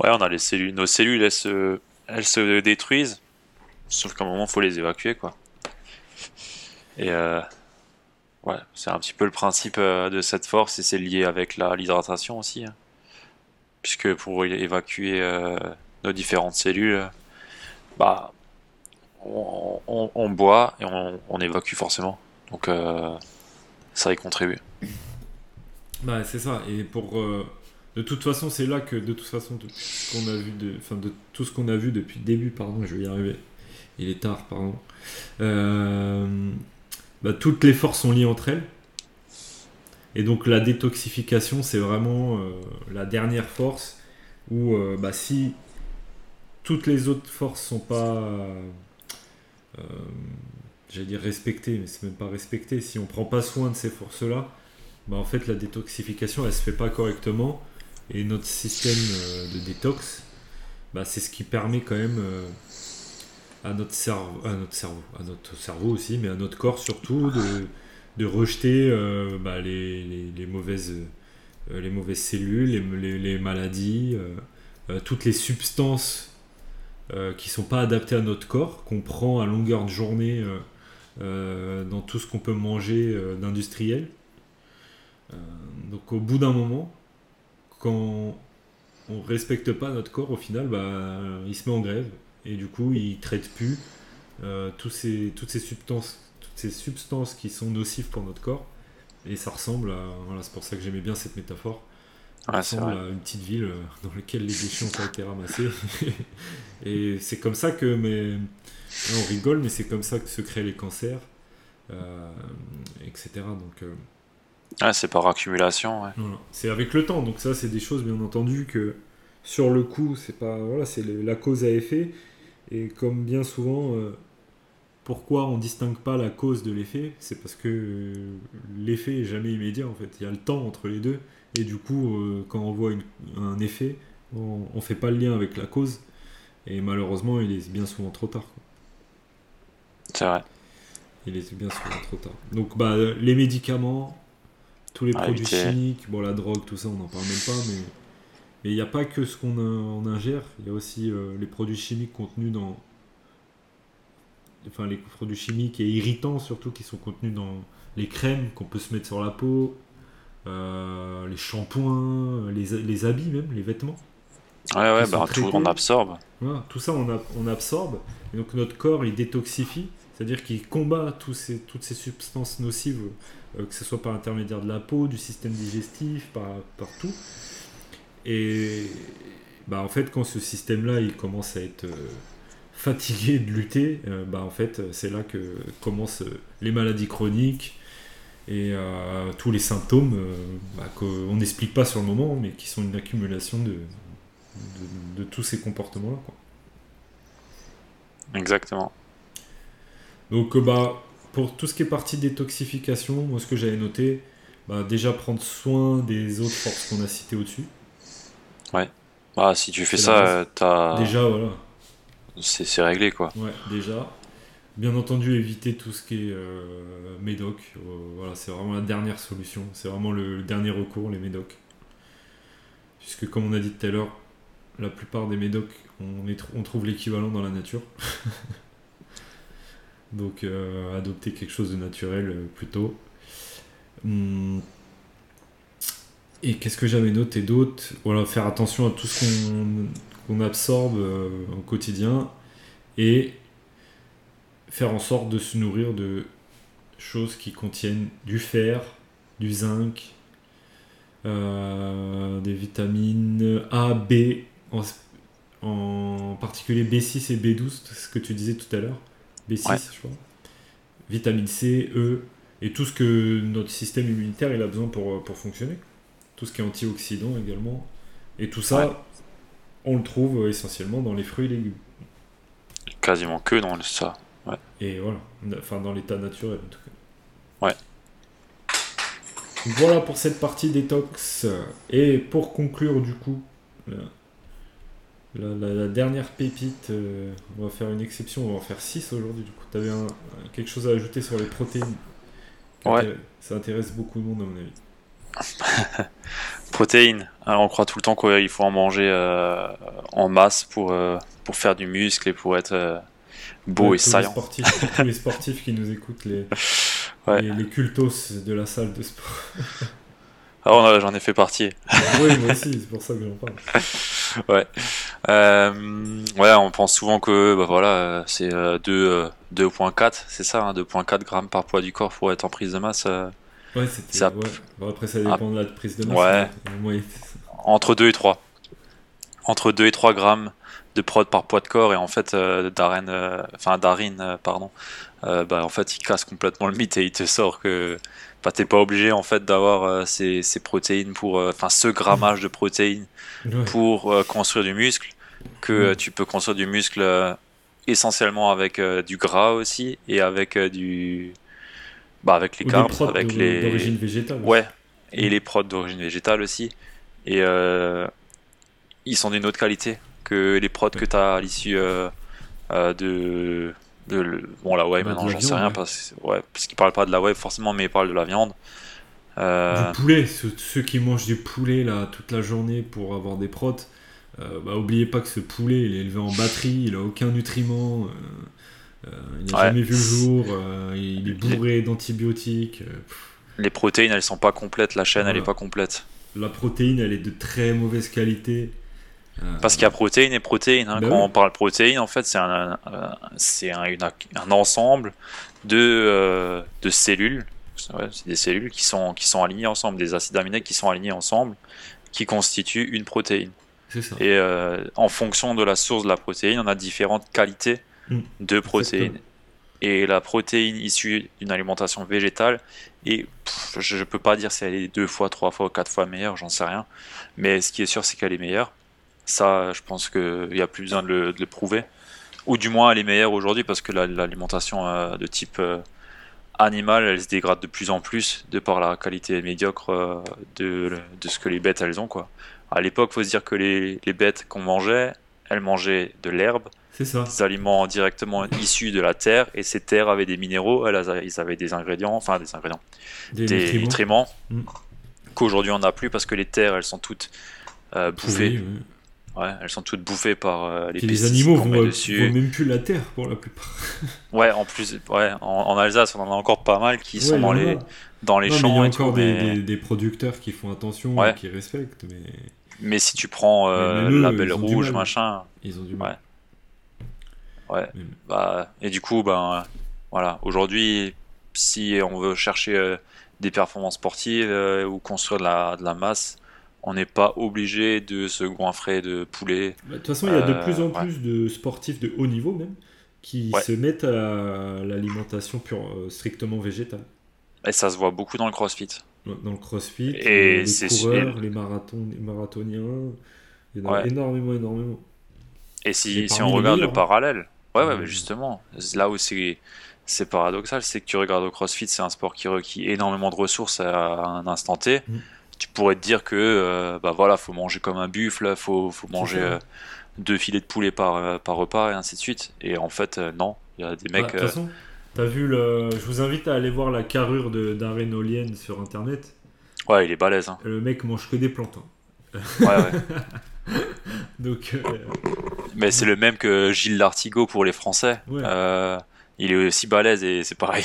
Ouais, on a les cellules. Nos cellules, elles se, elles se détruisent. Sauf qu'à un moment, faut les évacuer, quoi. Et euh, ouais, c'est un petit peu le principe euh, de cette force et c'est lié avec l'hydratation aussi. hein. Puisque pour évacuer euh, nos différentes cellules, euh, bah, on boit et on, on évacue forcément. Donc euh, ça y contribue. Bah, c'est ça. Et pour. euh, de toute façon, c'est là que, de toute façon, de, qu'on a vu de, de tout ce qu'on a vu depuis le début, pardon, je vais y arriver. Il est tard, pardon. Euh, bah, toutes les forces sont liées entre elles. Et donc, la détoxification, c'est vraiment euh, la dernière force où, bah, si toutes les autres forces sont pas. J'allais dire respectées, mais c'est même pas respecté. Si on prend pas soin de ces forces-là, bah, en fait la détoxification elle se fait pas correctement et notre système euh, de détox bah, c'est ce qui permet quand même euh, à notre cerveau à notre cerveau à notre cerveau aussi mais à notre corps surtout de, de rejeter euh, bah, les, les- mauvaises les mauvaises cellules les, les- maladies toutes les substances qui sont pas adaptées à notre corps qu'on prend à longueur de journée dans tout ce qu'on peut manger euh, d'industriel donc au bout d'un moment, quand on respecte pas notre corps, au final, bah, il se met en grève et du coup, il traite plus tous ces, toutes ces substances, toutes ces substances qui sont nocives pour notre corps. Et ça ressemble à, voilà, c'est pour ça que j'aimais bien cette métaphore. Ça ressemble à une petite ville dans laquelle les déchets ont été ramassés. et c'est comme ça que, mais on rigole, mais c'est comme ça que se créent les cancers, etc. Donc ah, c'est par accumulation, ouais. C'est avec le temps, donc ça, c'est des choses, bien entendu, que sur le coup, c'est pas. Voilà, c'est la cause à effet. Et comme bien souvent, euh, pourquoi on distingue pas la cause de l'effet C'est parce que euh, l'effet est jamais immédiat, en fait. Il y a le temps entre les deux. Et du coup, euh, quand on voit un effet, on, on fait pas le lien avec la cause. Et malheureusement, il est bien souvent trop tard. C'est vrai. Il est bien souvent trop tard. Donc, bah, les médicaments, tous les produits chimiques, bon, la drogue, tout ça, on n'en parle même pas, mais il n'y a pas que ce qu'on ingère, il y a aussi euh, les produits chimiques contenus dans. Enfin, les produits chimiques et irritants surtout qui sont contenus dans les crèmes qu'on peut se mettre sur la peau, euh, les shampoings, les, les, habits même, les vêtements. Ouais, ouais, bah, tout, on absorbe. tout ça, on, a, on absorbe. Et donc notre corps, il détoxifie, c'est-à-dire qu'il combat ces, toutes ces substances nocives euh, que ce soit par intermédiaire de la peau, du système digestif, par, partout. Et bah, en fait, quand ce système-là il commence à être euh, fatigué de lutter, euh, bah, en fait, c'est là que commencent les maladies chroniques et tous les symptômes bah, qu'on n'explique pas sur le moment, mais qui sont une accumulation de, de, tous ces comportements-là. Exactement. Donc, bah, pour tout ce qui est partie détoxification, moi ce que j'avais noté, bah, déjà prendre soin des autres forces qu'on a citées au-dessus. Ouais. Ah, si tu fais ça, t'as. Déjà, voilà. C'est réglé, quoi. Ouais, déjà. Bien entendu, éviter tout ce qui est euh, médoc. Euh, voilà, c'est vraiment la dernière solution. C'est vraiment le, dernier recours, les médocs. Puisque, comme on a dit tout à l'heure, la plupart des médocs, on, on trouve l'équivalent dans la nature. Donc euh, adopter quelque chose de naturel euh, plutôt. Hum. Et qu'est-ce que j'avais noté d'autre? Voilà, faire attention à tout ce qu'on absorbe euh, au quotidien et faire en sorte de se nourrir de choses qui contiennent du fer, du zinc, des vitamines A, B, en particulier B6 et B12, ce que tu disais tout à l'heure. B6, je crois. Vitamine C, E, et tout ce que notre système immunitaire il a besoin pour, euh, pour fonctionner. Tout ce qui est antioxydant également. Et tout ça, on le trouve euh, essentiellement dans les fruits et légumes. Quasiment que dans ça. Ouais. Et voilà, enfin dans l'état naturel en tout cas. Ouais. Voilà pour cette partie détox. Et pour conclure du coup, la, dernière pépite, euh, on va faire une exception, on va en faire 6 aujourd'hui. Du coup, tu avais quelque chose à ajouter sur les protéines Ouais. Ça intéresse beaucoup de monde, à mon avis. protéines. Alors, on croit tout le temps qu'il faut en manger euh, en masse pour, euh, pour faire du muscle et pour être beau et saillant. tous les sportifs qui nous écoutent, les, les, les cultos de la salle de sport. Ah, j'en ai fait partie. oui, moi aussi, c'est pour ça que j'en parle. ouais. Euh, ouais, on pense souvent que bah, voilà, c'est 2,4, euh, euh, c'est ça, hein, 2,4 grammes par poids du corps pour être en prise de masse. ouais, c'était. Ça... après, ça dépend de la prise de masse. Ouais. Entre 2 et 3. Entre 2 et 3 grammes de prod par poids de corps et en fait Darren, enfin Darin pardon bah en fait il casse complètement le mythe et il te sort que tu t'es pas obligé en fait d'avoir euh, ces, protéines pour, euh, enfin ce grammage de protéines pour euh, construire du muscle, que tu peux construire du muscle essentiellement avec du gras aussi et avec du, bah avec les carbs, avec les d'origine végétale. Ouais, et les prods d'origine végétale aussi. Et ils sont d'une autre qualité que les prods que tu as à l'issue de bon, la web, bah, maintenant, j'en sais rien, parce, ouais, parce qu'il parle pas de la web forcément, mais il parle de la viande. Euh, du poulet, ceux, qui mangent du poulet là toute la journée pour avoir des protes, euh, bah, oubliez pas que ce poulet il est élevé en batterie, il a aucun nutriment, euh, il n'a jamais vu le jour, il est bourré d'antibiotiques. Les protéines, elles sont pas complètes, la chaîne, elle est pas complète. La protéine, elle est de très mauvaise qualité. Euh, Parce qu'il y a protéines et protéines. hein. Bah Quand oui. on parle protéines, en fait, c'est un, un- c'est un, ensemble de, euh, de cellules. Ouais, c'est des cellules qui sont, qui sont alignées ensemble, des acides aminés qui sont alignés ensemble, qui constituent une protéine. c'est ça. Et euh, en fonction de la source de la protéine, on a différentes qualités Mm. de protéines. Et la protéine issue d'une alimentation végétale, et pff, je ne peux pas dire si elle est deux fois, trois fois, quatre fois meilleure, j'en sais rien. Mais ce qui est sûr, c'est qu'elle est meilleure. Ça, je pense qu'il n'y a plus besoin de le, de le prouver. Ou du moins, elle est meilleure aujourd'hui parce que la- l'alimentation euh, de type euh, animal, elle se dégrade de plus en plus de par la qualité médiocre euh, de, de ce que les bêtes elles ont. Quoi. À l'époque, faut se dire que les, les bêtes qu'on mangeait, elles mangeaient de l'herbe, des aliments directement issus de la terre, et ces terres avaient des minéraux, elles, ils avaient des ingrédients, enfin des ingrédients, Des, des nutriments. nutriments, Mm. qu'aujourd'hui on n'a plus parce que les terres, elles sont toutes euh, bouffées. Oui, oui. Ouais, elles sont toutes bouffées par euh, les les animaux vont, met vont dessus. même plus la terre pour la plupart. Ouais, en plus, ouais, en, en Alsace, on en a encore pas mal qui Ouais, sont dans les, dans les Non, champs il y a et encore tout, des, mais... des- des producteurs qui font attention, Ouais. et qui respectent, mais mais si tu prends euh, la belle rouge, machin, ils ont du mal. Ouais. Mais- Bah, et du coup, ben, voilà, aujourd'hui, si on veut chercher euh, des performances sportives euh, ou construire de la, de la masse, on n'est pas obligé de se goinfrer de poulet. Bah, De toute façon, il y a de Euh, plus en ouais. plus de sportifs de haut niveau même qui Ouais. se mettent à l'alimentation pure, euh, strictement végétale. Et ça se voit beaucoup dans le crossfit. Dans le crossfit, Et euh, les coureurs, les, marathons, les marathoniens, il y en a Ouais. énormément, énormément. Et si, on regarde le hein. parallèle, ouais, ouais, mais justement, là où c'est c'est paradoxal, c'est que tu regardes au CrossFit, c'est un sport qui requiert énormément de ressources à un instant T. Mm. Tu pourrais te dire que, euh, bah voilà, faut manger comme un buffle, faut, faut manger euh, deux filets de poulet par, euh, par repas et ainsi de suite. Et en fait, euh, non, il y a des Ah, De mecs. toute façon, t'as vu le... je vous invite à aller voir la carrure de- d'un sur internet. ouais, il est balèze. Hein. Le mec mange que des plantes. hein. Ouais, ouais. Donc, Mais c'est le même que Gilles Lartigot pour les Français. Ouais. Il est aussi balèze et c'est pareil.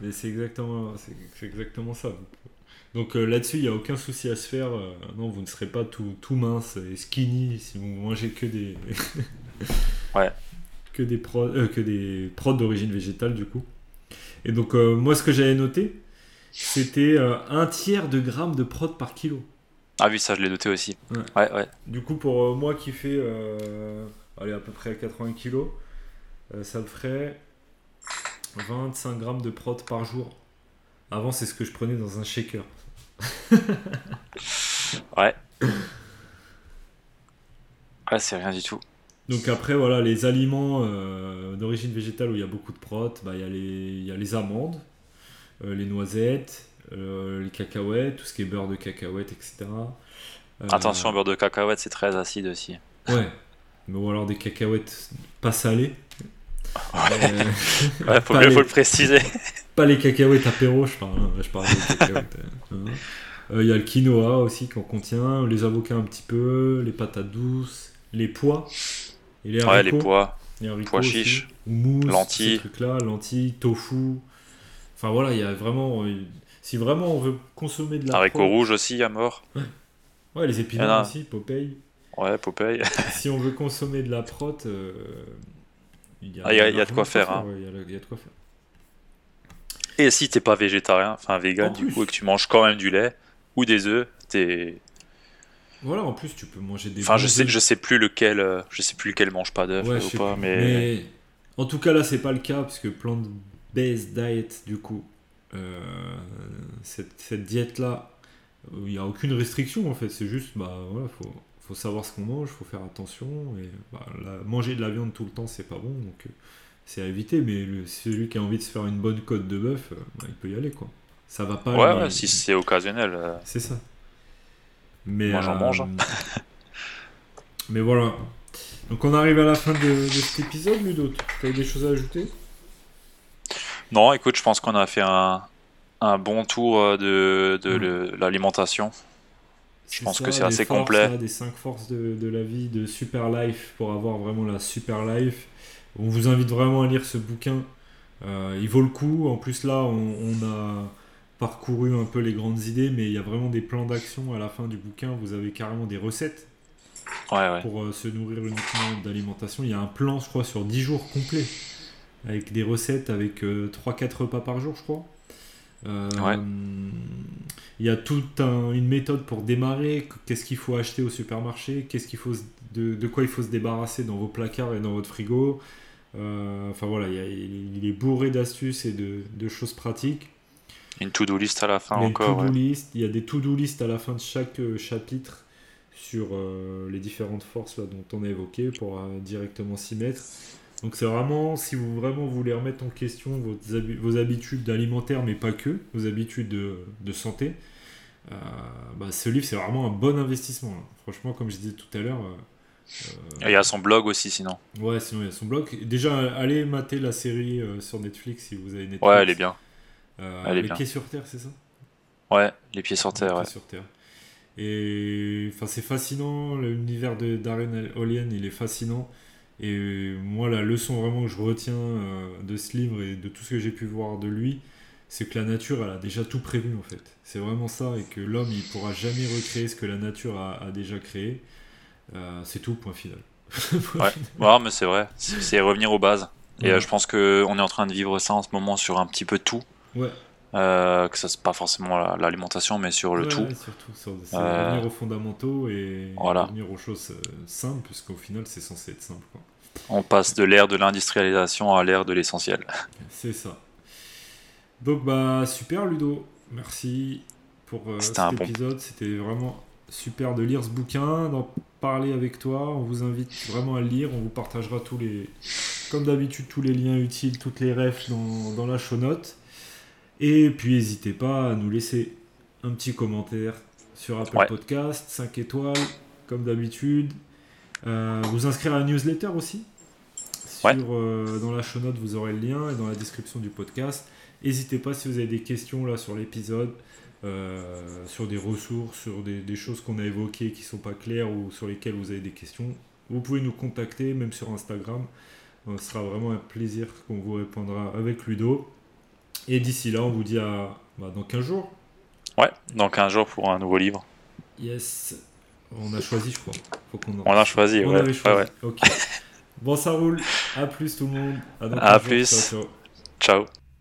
Mais c'est exactement, c'est exactement ça. Donc euh, là-dessus, il n'y a aucun souci à se faire. euh, non, vous ne serez pas tout, tout mince et skinny si vous mangez que des. Ouais. Que des, pro, euh, que des prods d'origine végétale, du coup. Et donc, moi, ce que j'avais noté, c'était un tiers de grammes de prod par kilo. Ah oui, ça je l'ai noté aussi. Ouais. Ouais, ouais. Du coup, pour moi qui fais allez, à peu près 80 kilos, ça me ferait 25 grammes de prot par jour. Avant, c'est ce que je prenais dans un shaker. Ouais. Ouais, c'est rien du tout. Donc après, voilà, les aliments euh, d'origine végétale où il y a beaucoup de prot, bah, il y, a les- il y a les amandes, euh, les noisettes, euh, les cacahuètes, tout ce qui est beurre de cacahuète, etc. Attention, beurre de cacahuète, c'est très acide aussi. Ouais. Mais ou alors des cacahuètes pas salées. Ouais, faut, pas, mieux, les, faut le préciser. pas les cacahuètes apéro, je parle. Je parle des cacahuètes. hein. Euh, Il y a le quinoa aussi qu'on contient, les avocats un petit peu, les patates douces, les pois. Et les Ouais, les haricots. pois. Les haricots Pois aussi. chiches. Houmous, Lentilles. trucs-là, lentilles, tofu. Enfin voilà, il y a vraiment. euh, Si vraiment on veut consommer de la Haricots rouges aussi à mort. Ouais, les épinards aussi, Popeye. Ouais, Popeye. si on veut consommer de la prot, euh, il y a, Ah, il y a- il y a de quoi faire, hein. ouais, il y a- il y a de quoi faire. Et si t'es pas végétarien, enfin vegan En du coup, et que tu manges quand même du lait ou des œufs, t'es. Voilà, en plus tu peux manger des. Enfin, je sais, je sais plus lequel, euh, je sais plus lequel mange pas d'œufs Ouais, ou pas, mais... Mais en tout cas là c'est pas le cas puisque plant-based diet du coup euh, cette, cette diète là il n'y a aucune restriction en fait c'est juste bah voilà faut, faut savoir ce qu'on mange faut faire attention et bah, la- manger de la viande tout le temps c'est pas bon donc euh, c'est à éviter mais le- celui qui a envie de se faire une bonne côte de bœuf bah, il peut y aller quoi ça va pas Ouais, mais- ouais, si c'est occasionnel. euh, c'est ça. Mais, Moi, j'en euh, mange. mais voilà. Donc on arrive à la fin de, de cet épisode, Ludo. Tu as des choses à ajouter? Non, écoute, je pense qu'on a fait un, un bon tour euh, de, de le- l'alimentation. Je pense que c'est assez complet. des 5 forces de, de la vie de Super Life pour avoir vraiment la Super Life. On vous invite vraiment à lire ce bouquin. Euh, il vaut le coup. En plus là, on, on a parcouru un peu les grandes idées, mais il y a vraiment des plans d'action à la fin du bouquin. Vous avez carrément des recettes pour euh, se nourrir uniquement d'alimentation. Il y a un plan, je crois, sur 10 jours complets, avec des recettes avec 3-4 euh, repas par jour, je crois. Euh, il y a toute une méthode pour démarrer. Qu'est-ce qu'il faut acheter au supermarché? Qu'est-ce qu'il faut de, de, quoi il faut se débarrasser dans vos placards et dans votre frigo? Enfin voilà, il, est bourré d'astuces et de, choses pratiques. Une to-do list à la fin encore. List. Il y a des to-do list à la fin de chaque chapitre sur euh, les différentes forces là, dont on a évoqué pour euh, directement s'y mettre. Donc c'est vraiment, si vous vraiment voulez remettre en question vos, vos habitudes alimentaires, mais pas que, vos habitudes de, de santé, euh, bah, ce livre c'est vraiment un bon investissement. Franchement, comme je disais tout à l'heure. il y a son blog aussi sinon. Ouais, sinon il y a son blog. Déjà, allez mater la série sur Netflix si vous avez Netflix. Ouais, elle est bien. Est les pieds sur terre, c'est ça Ouais, les pieds sur terre. Les pieds sur terre. Et enfin, c'est fascinant, l'univers de Darren Olien, il est fascinant. Et moi, la leçon vraiment que je retiens euh, de ce livre et de tout ce que j'ai pu voir de lui, c'est que la nature, elle a déjà tout prévu en fait. C'est vraiment ça, et que l'homme, il pourra jamais recréer ce que la nature a, déjà créé. Euh, c'est tout, point final. ouais. mais c'est vrai, c'est revenir aux bases. Et euh, je pense qu'on est en train de vivre ça en ce moment sur un petit peu tout. Ouais. Euh, que ça c'est pas forcément l'alimentation mais sur le tout. surtout c'est euh, revenir aux fondamentaux et revenir aux choses euh, simples puisqu'au final c'est censé être simple on passe de l'ère de l'industrialisation à l'ère de l'essentiel. C'est ça. Donc bah super Ludo. Merci pour cet épisode. C'était vraiment super de lire ce bouquin d'en parler avec toi. On vous invite vraiment à le lire. On vous partagera tous les comme d'habitude tous les liens utiles toutes les refs dans, dans la show note et puis n'hésitez pas à nous laisser un petit commentaire sur Apple Podcast, 5 étoiles, comme d'habitude. Euh, vous inscrire à la newsletter aussi. Sur, euh, dans la show note, vous aurez le lien et dans la description du podcast. N'hésitez pas si vous avez des questions là sur l'épisode, euh, sur des ressources, sur des, choses qu'on a évoquées qui ne sont pas claires ou sur lesquelles vous avez des questions. Vous pouvez nous contacter, même sur Instagram. Ce sera vraiment un plaisir qu'on vous répondra avec Ludo. Et d'ici là, on vous dit à bah, dans 15 jours. Ouais, dans 15 jours pour un nouveau livre. Yes. On a choisi, je crois. On a choisi, on ouais. choisi. bon, ça roule. À plus tout le monde. À, plus. ciao. ciao.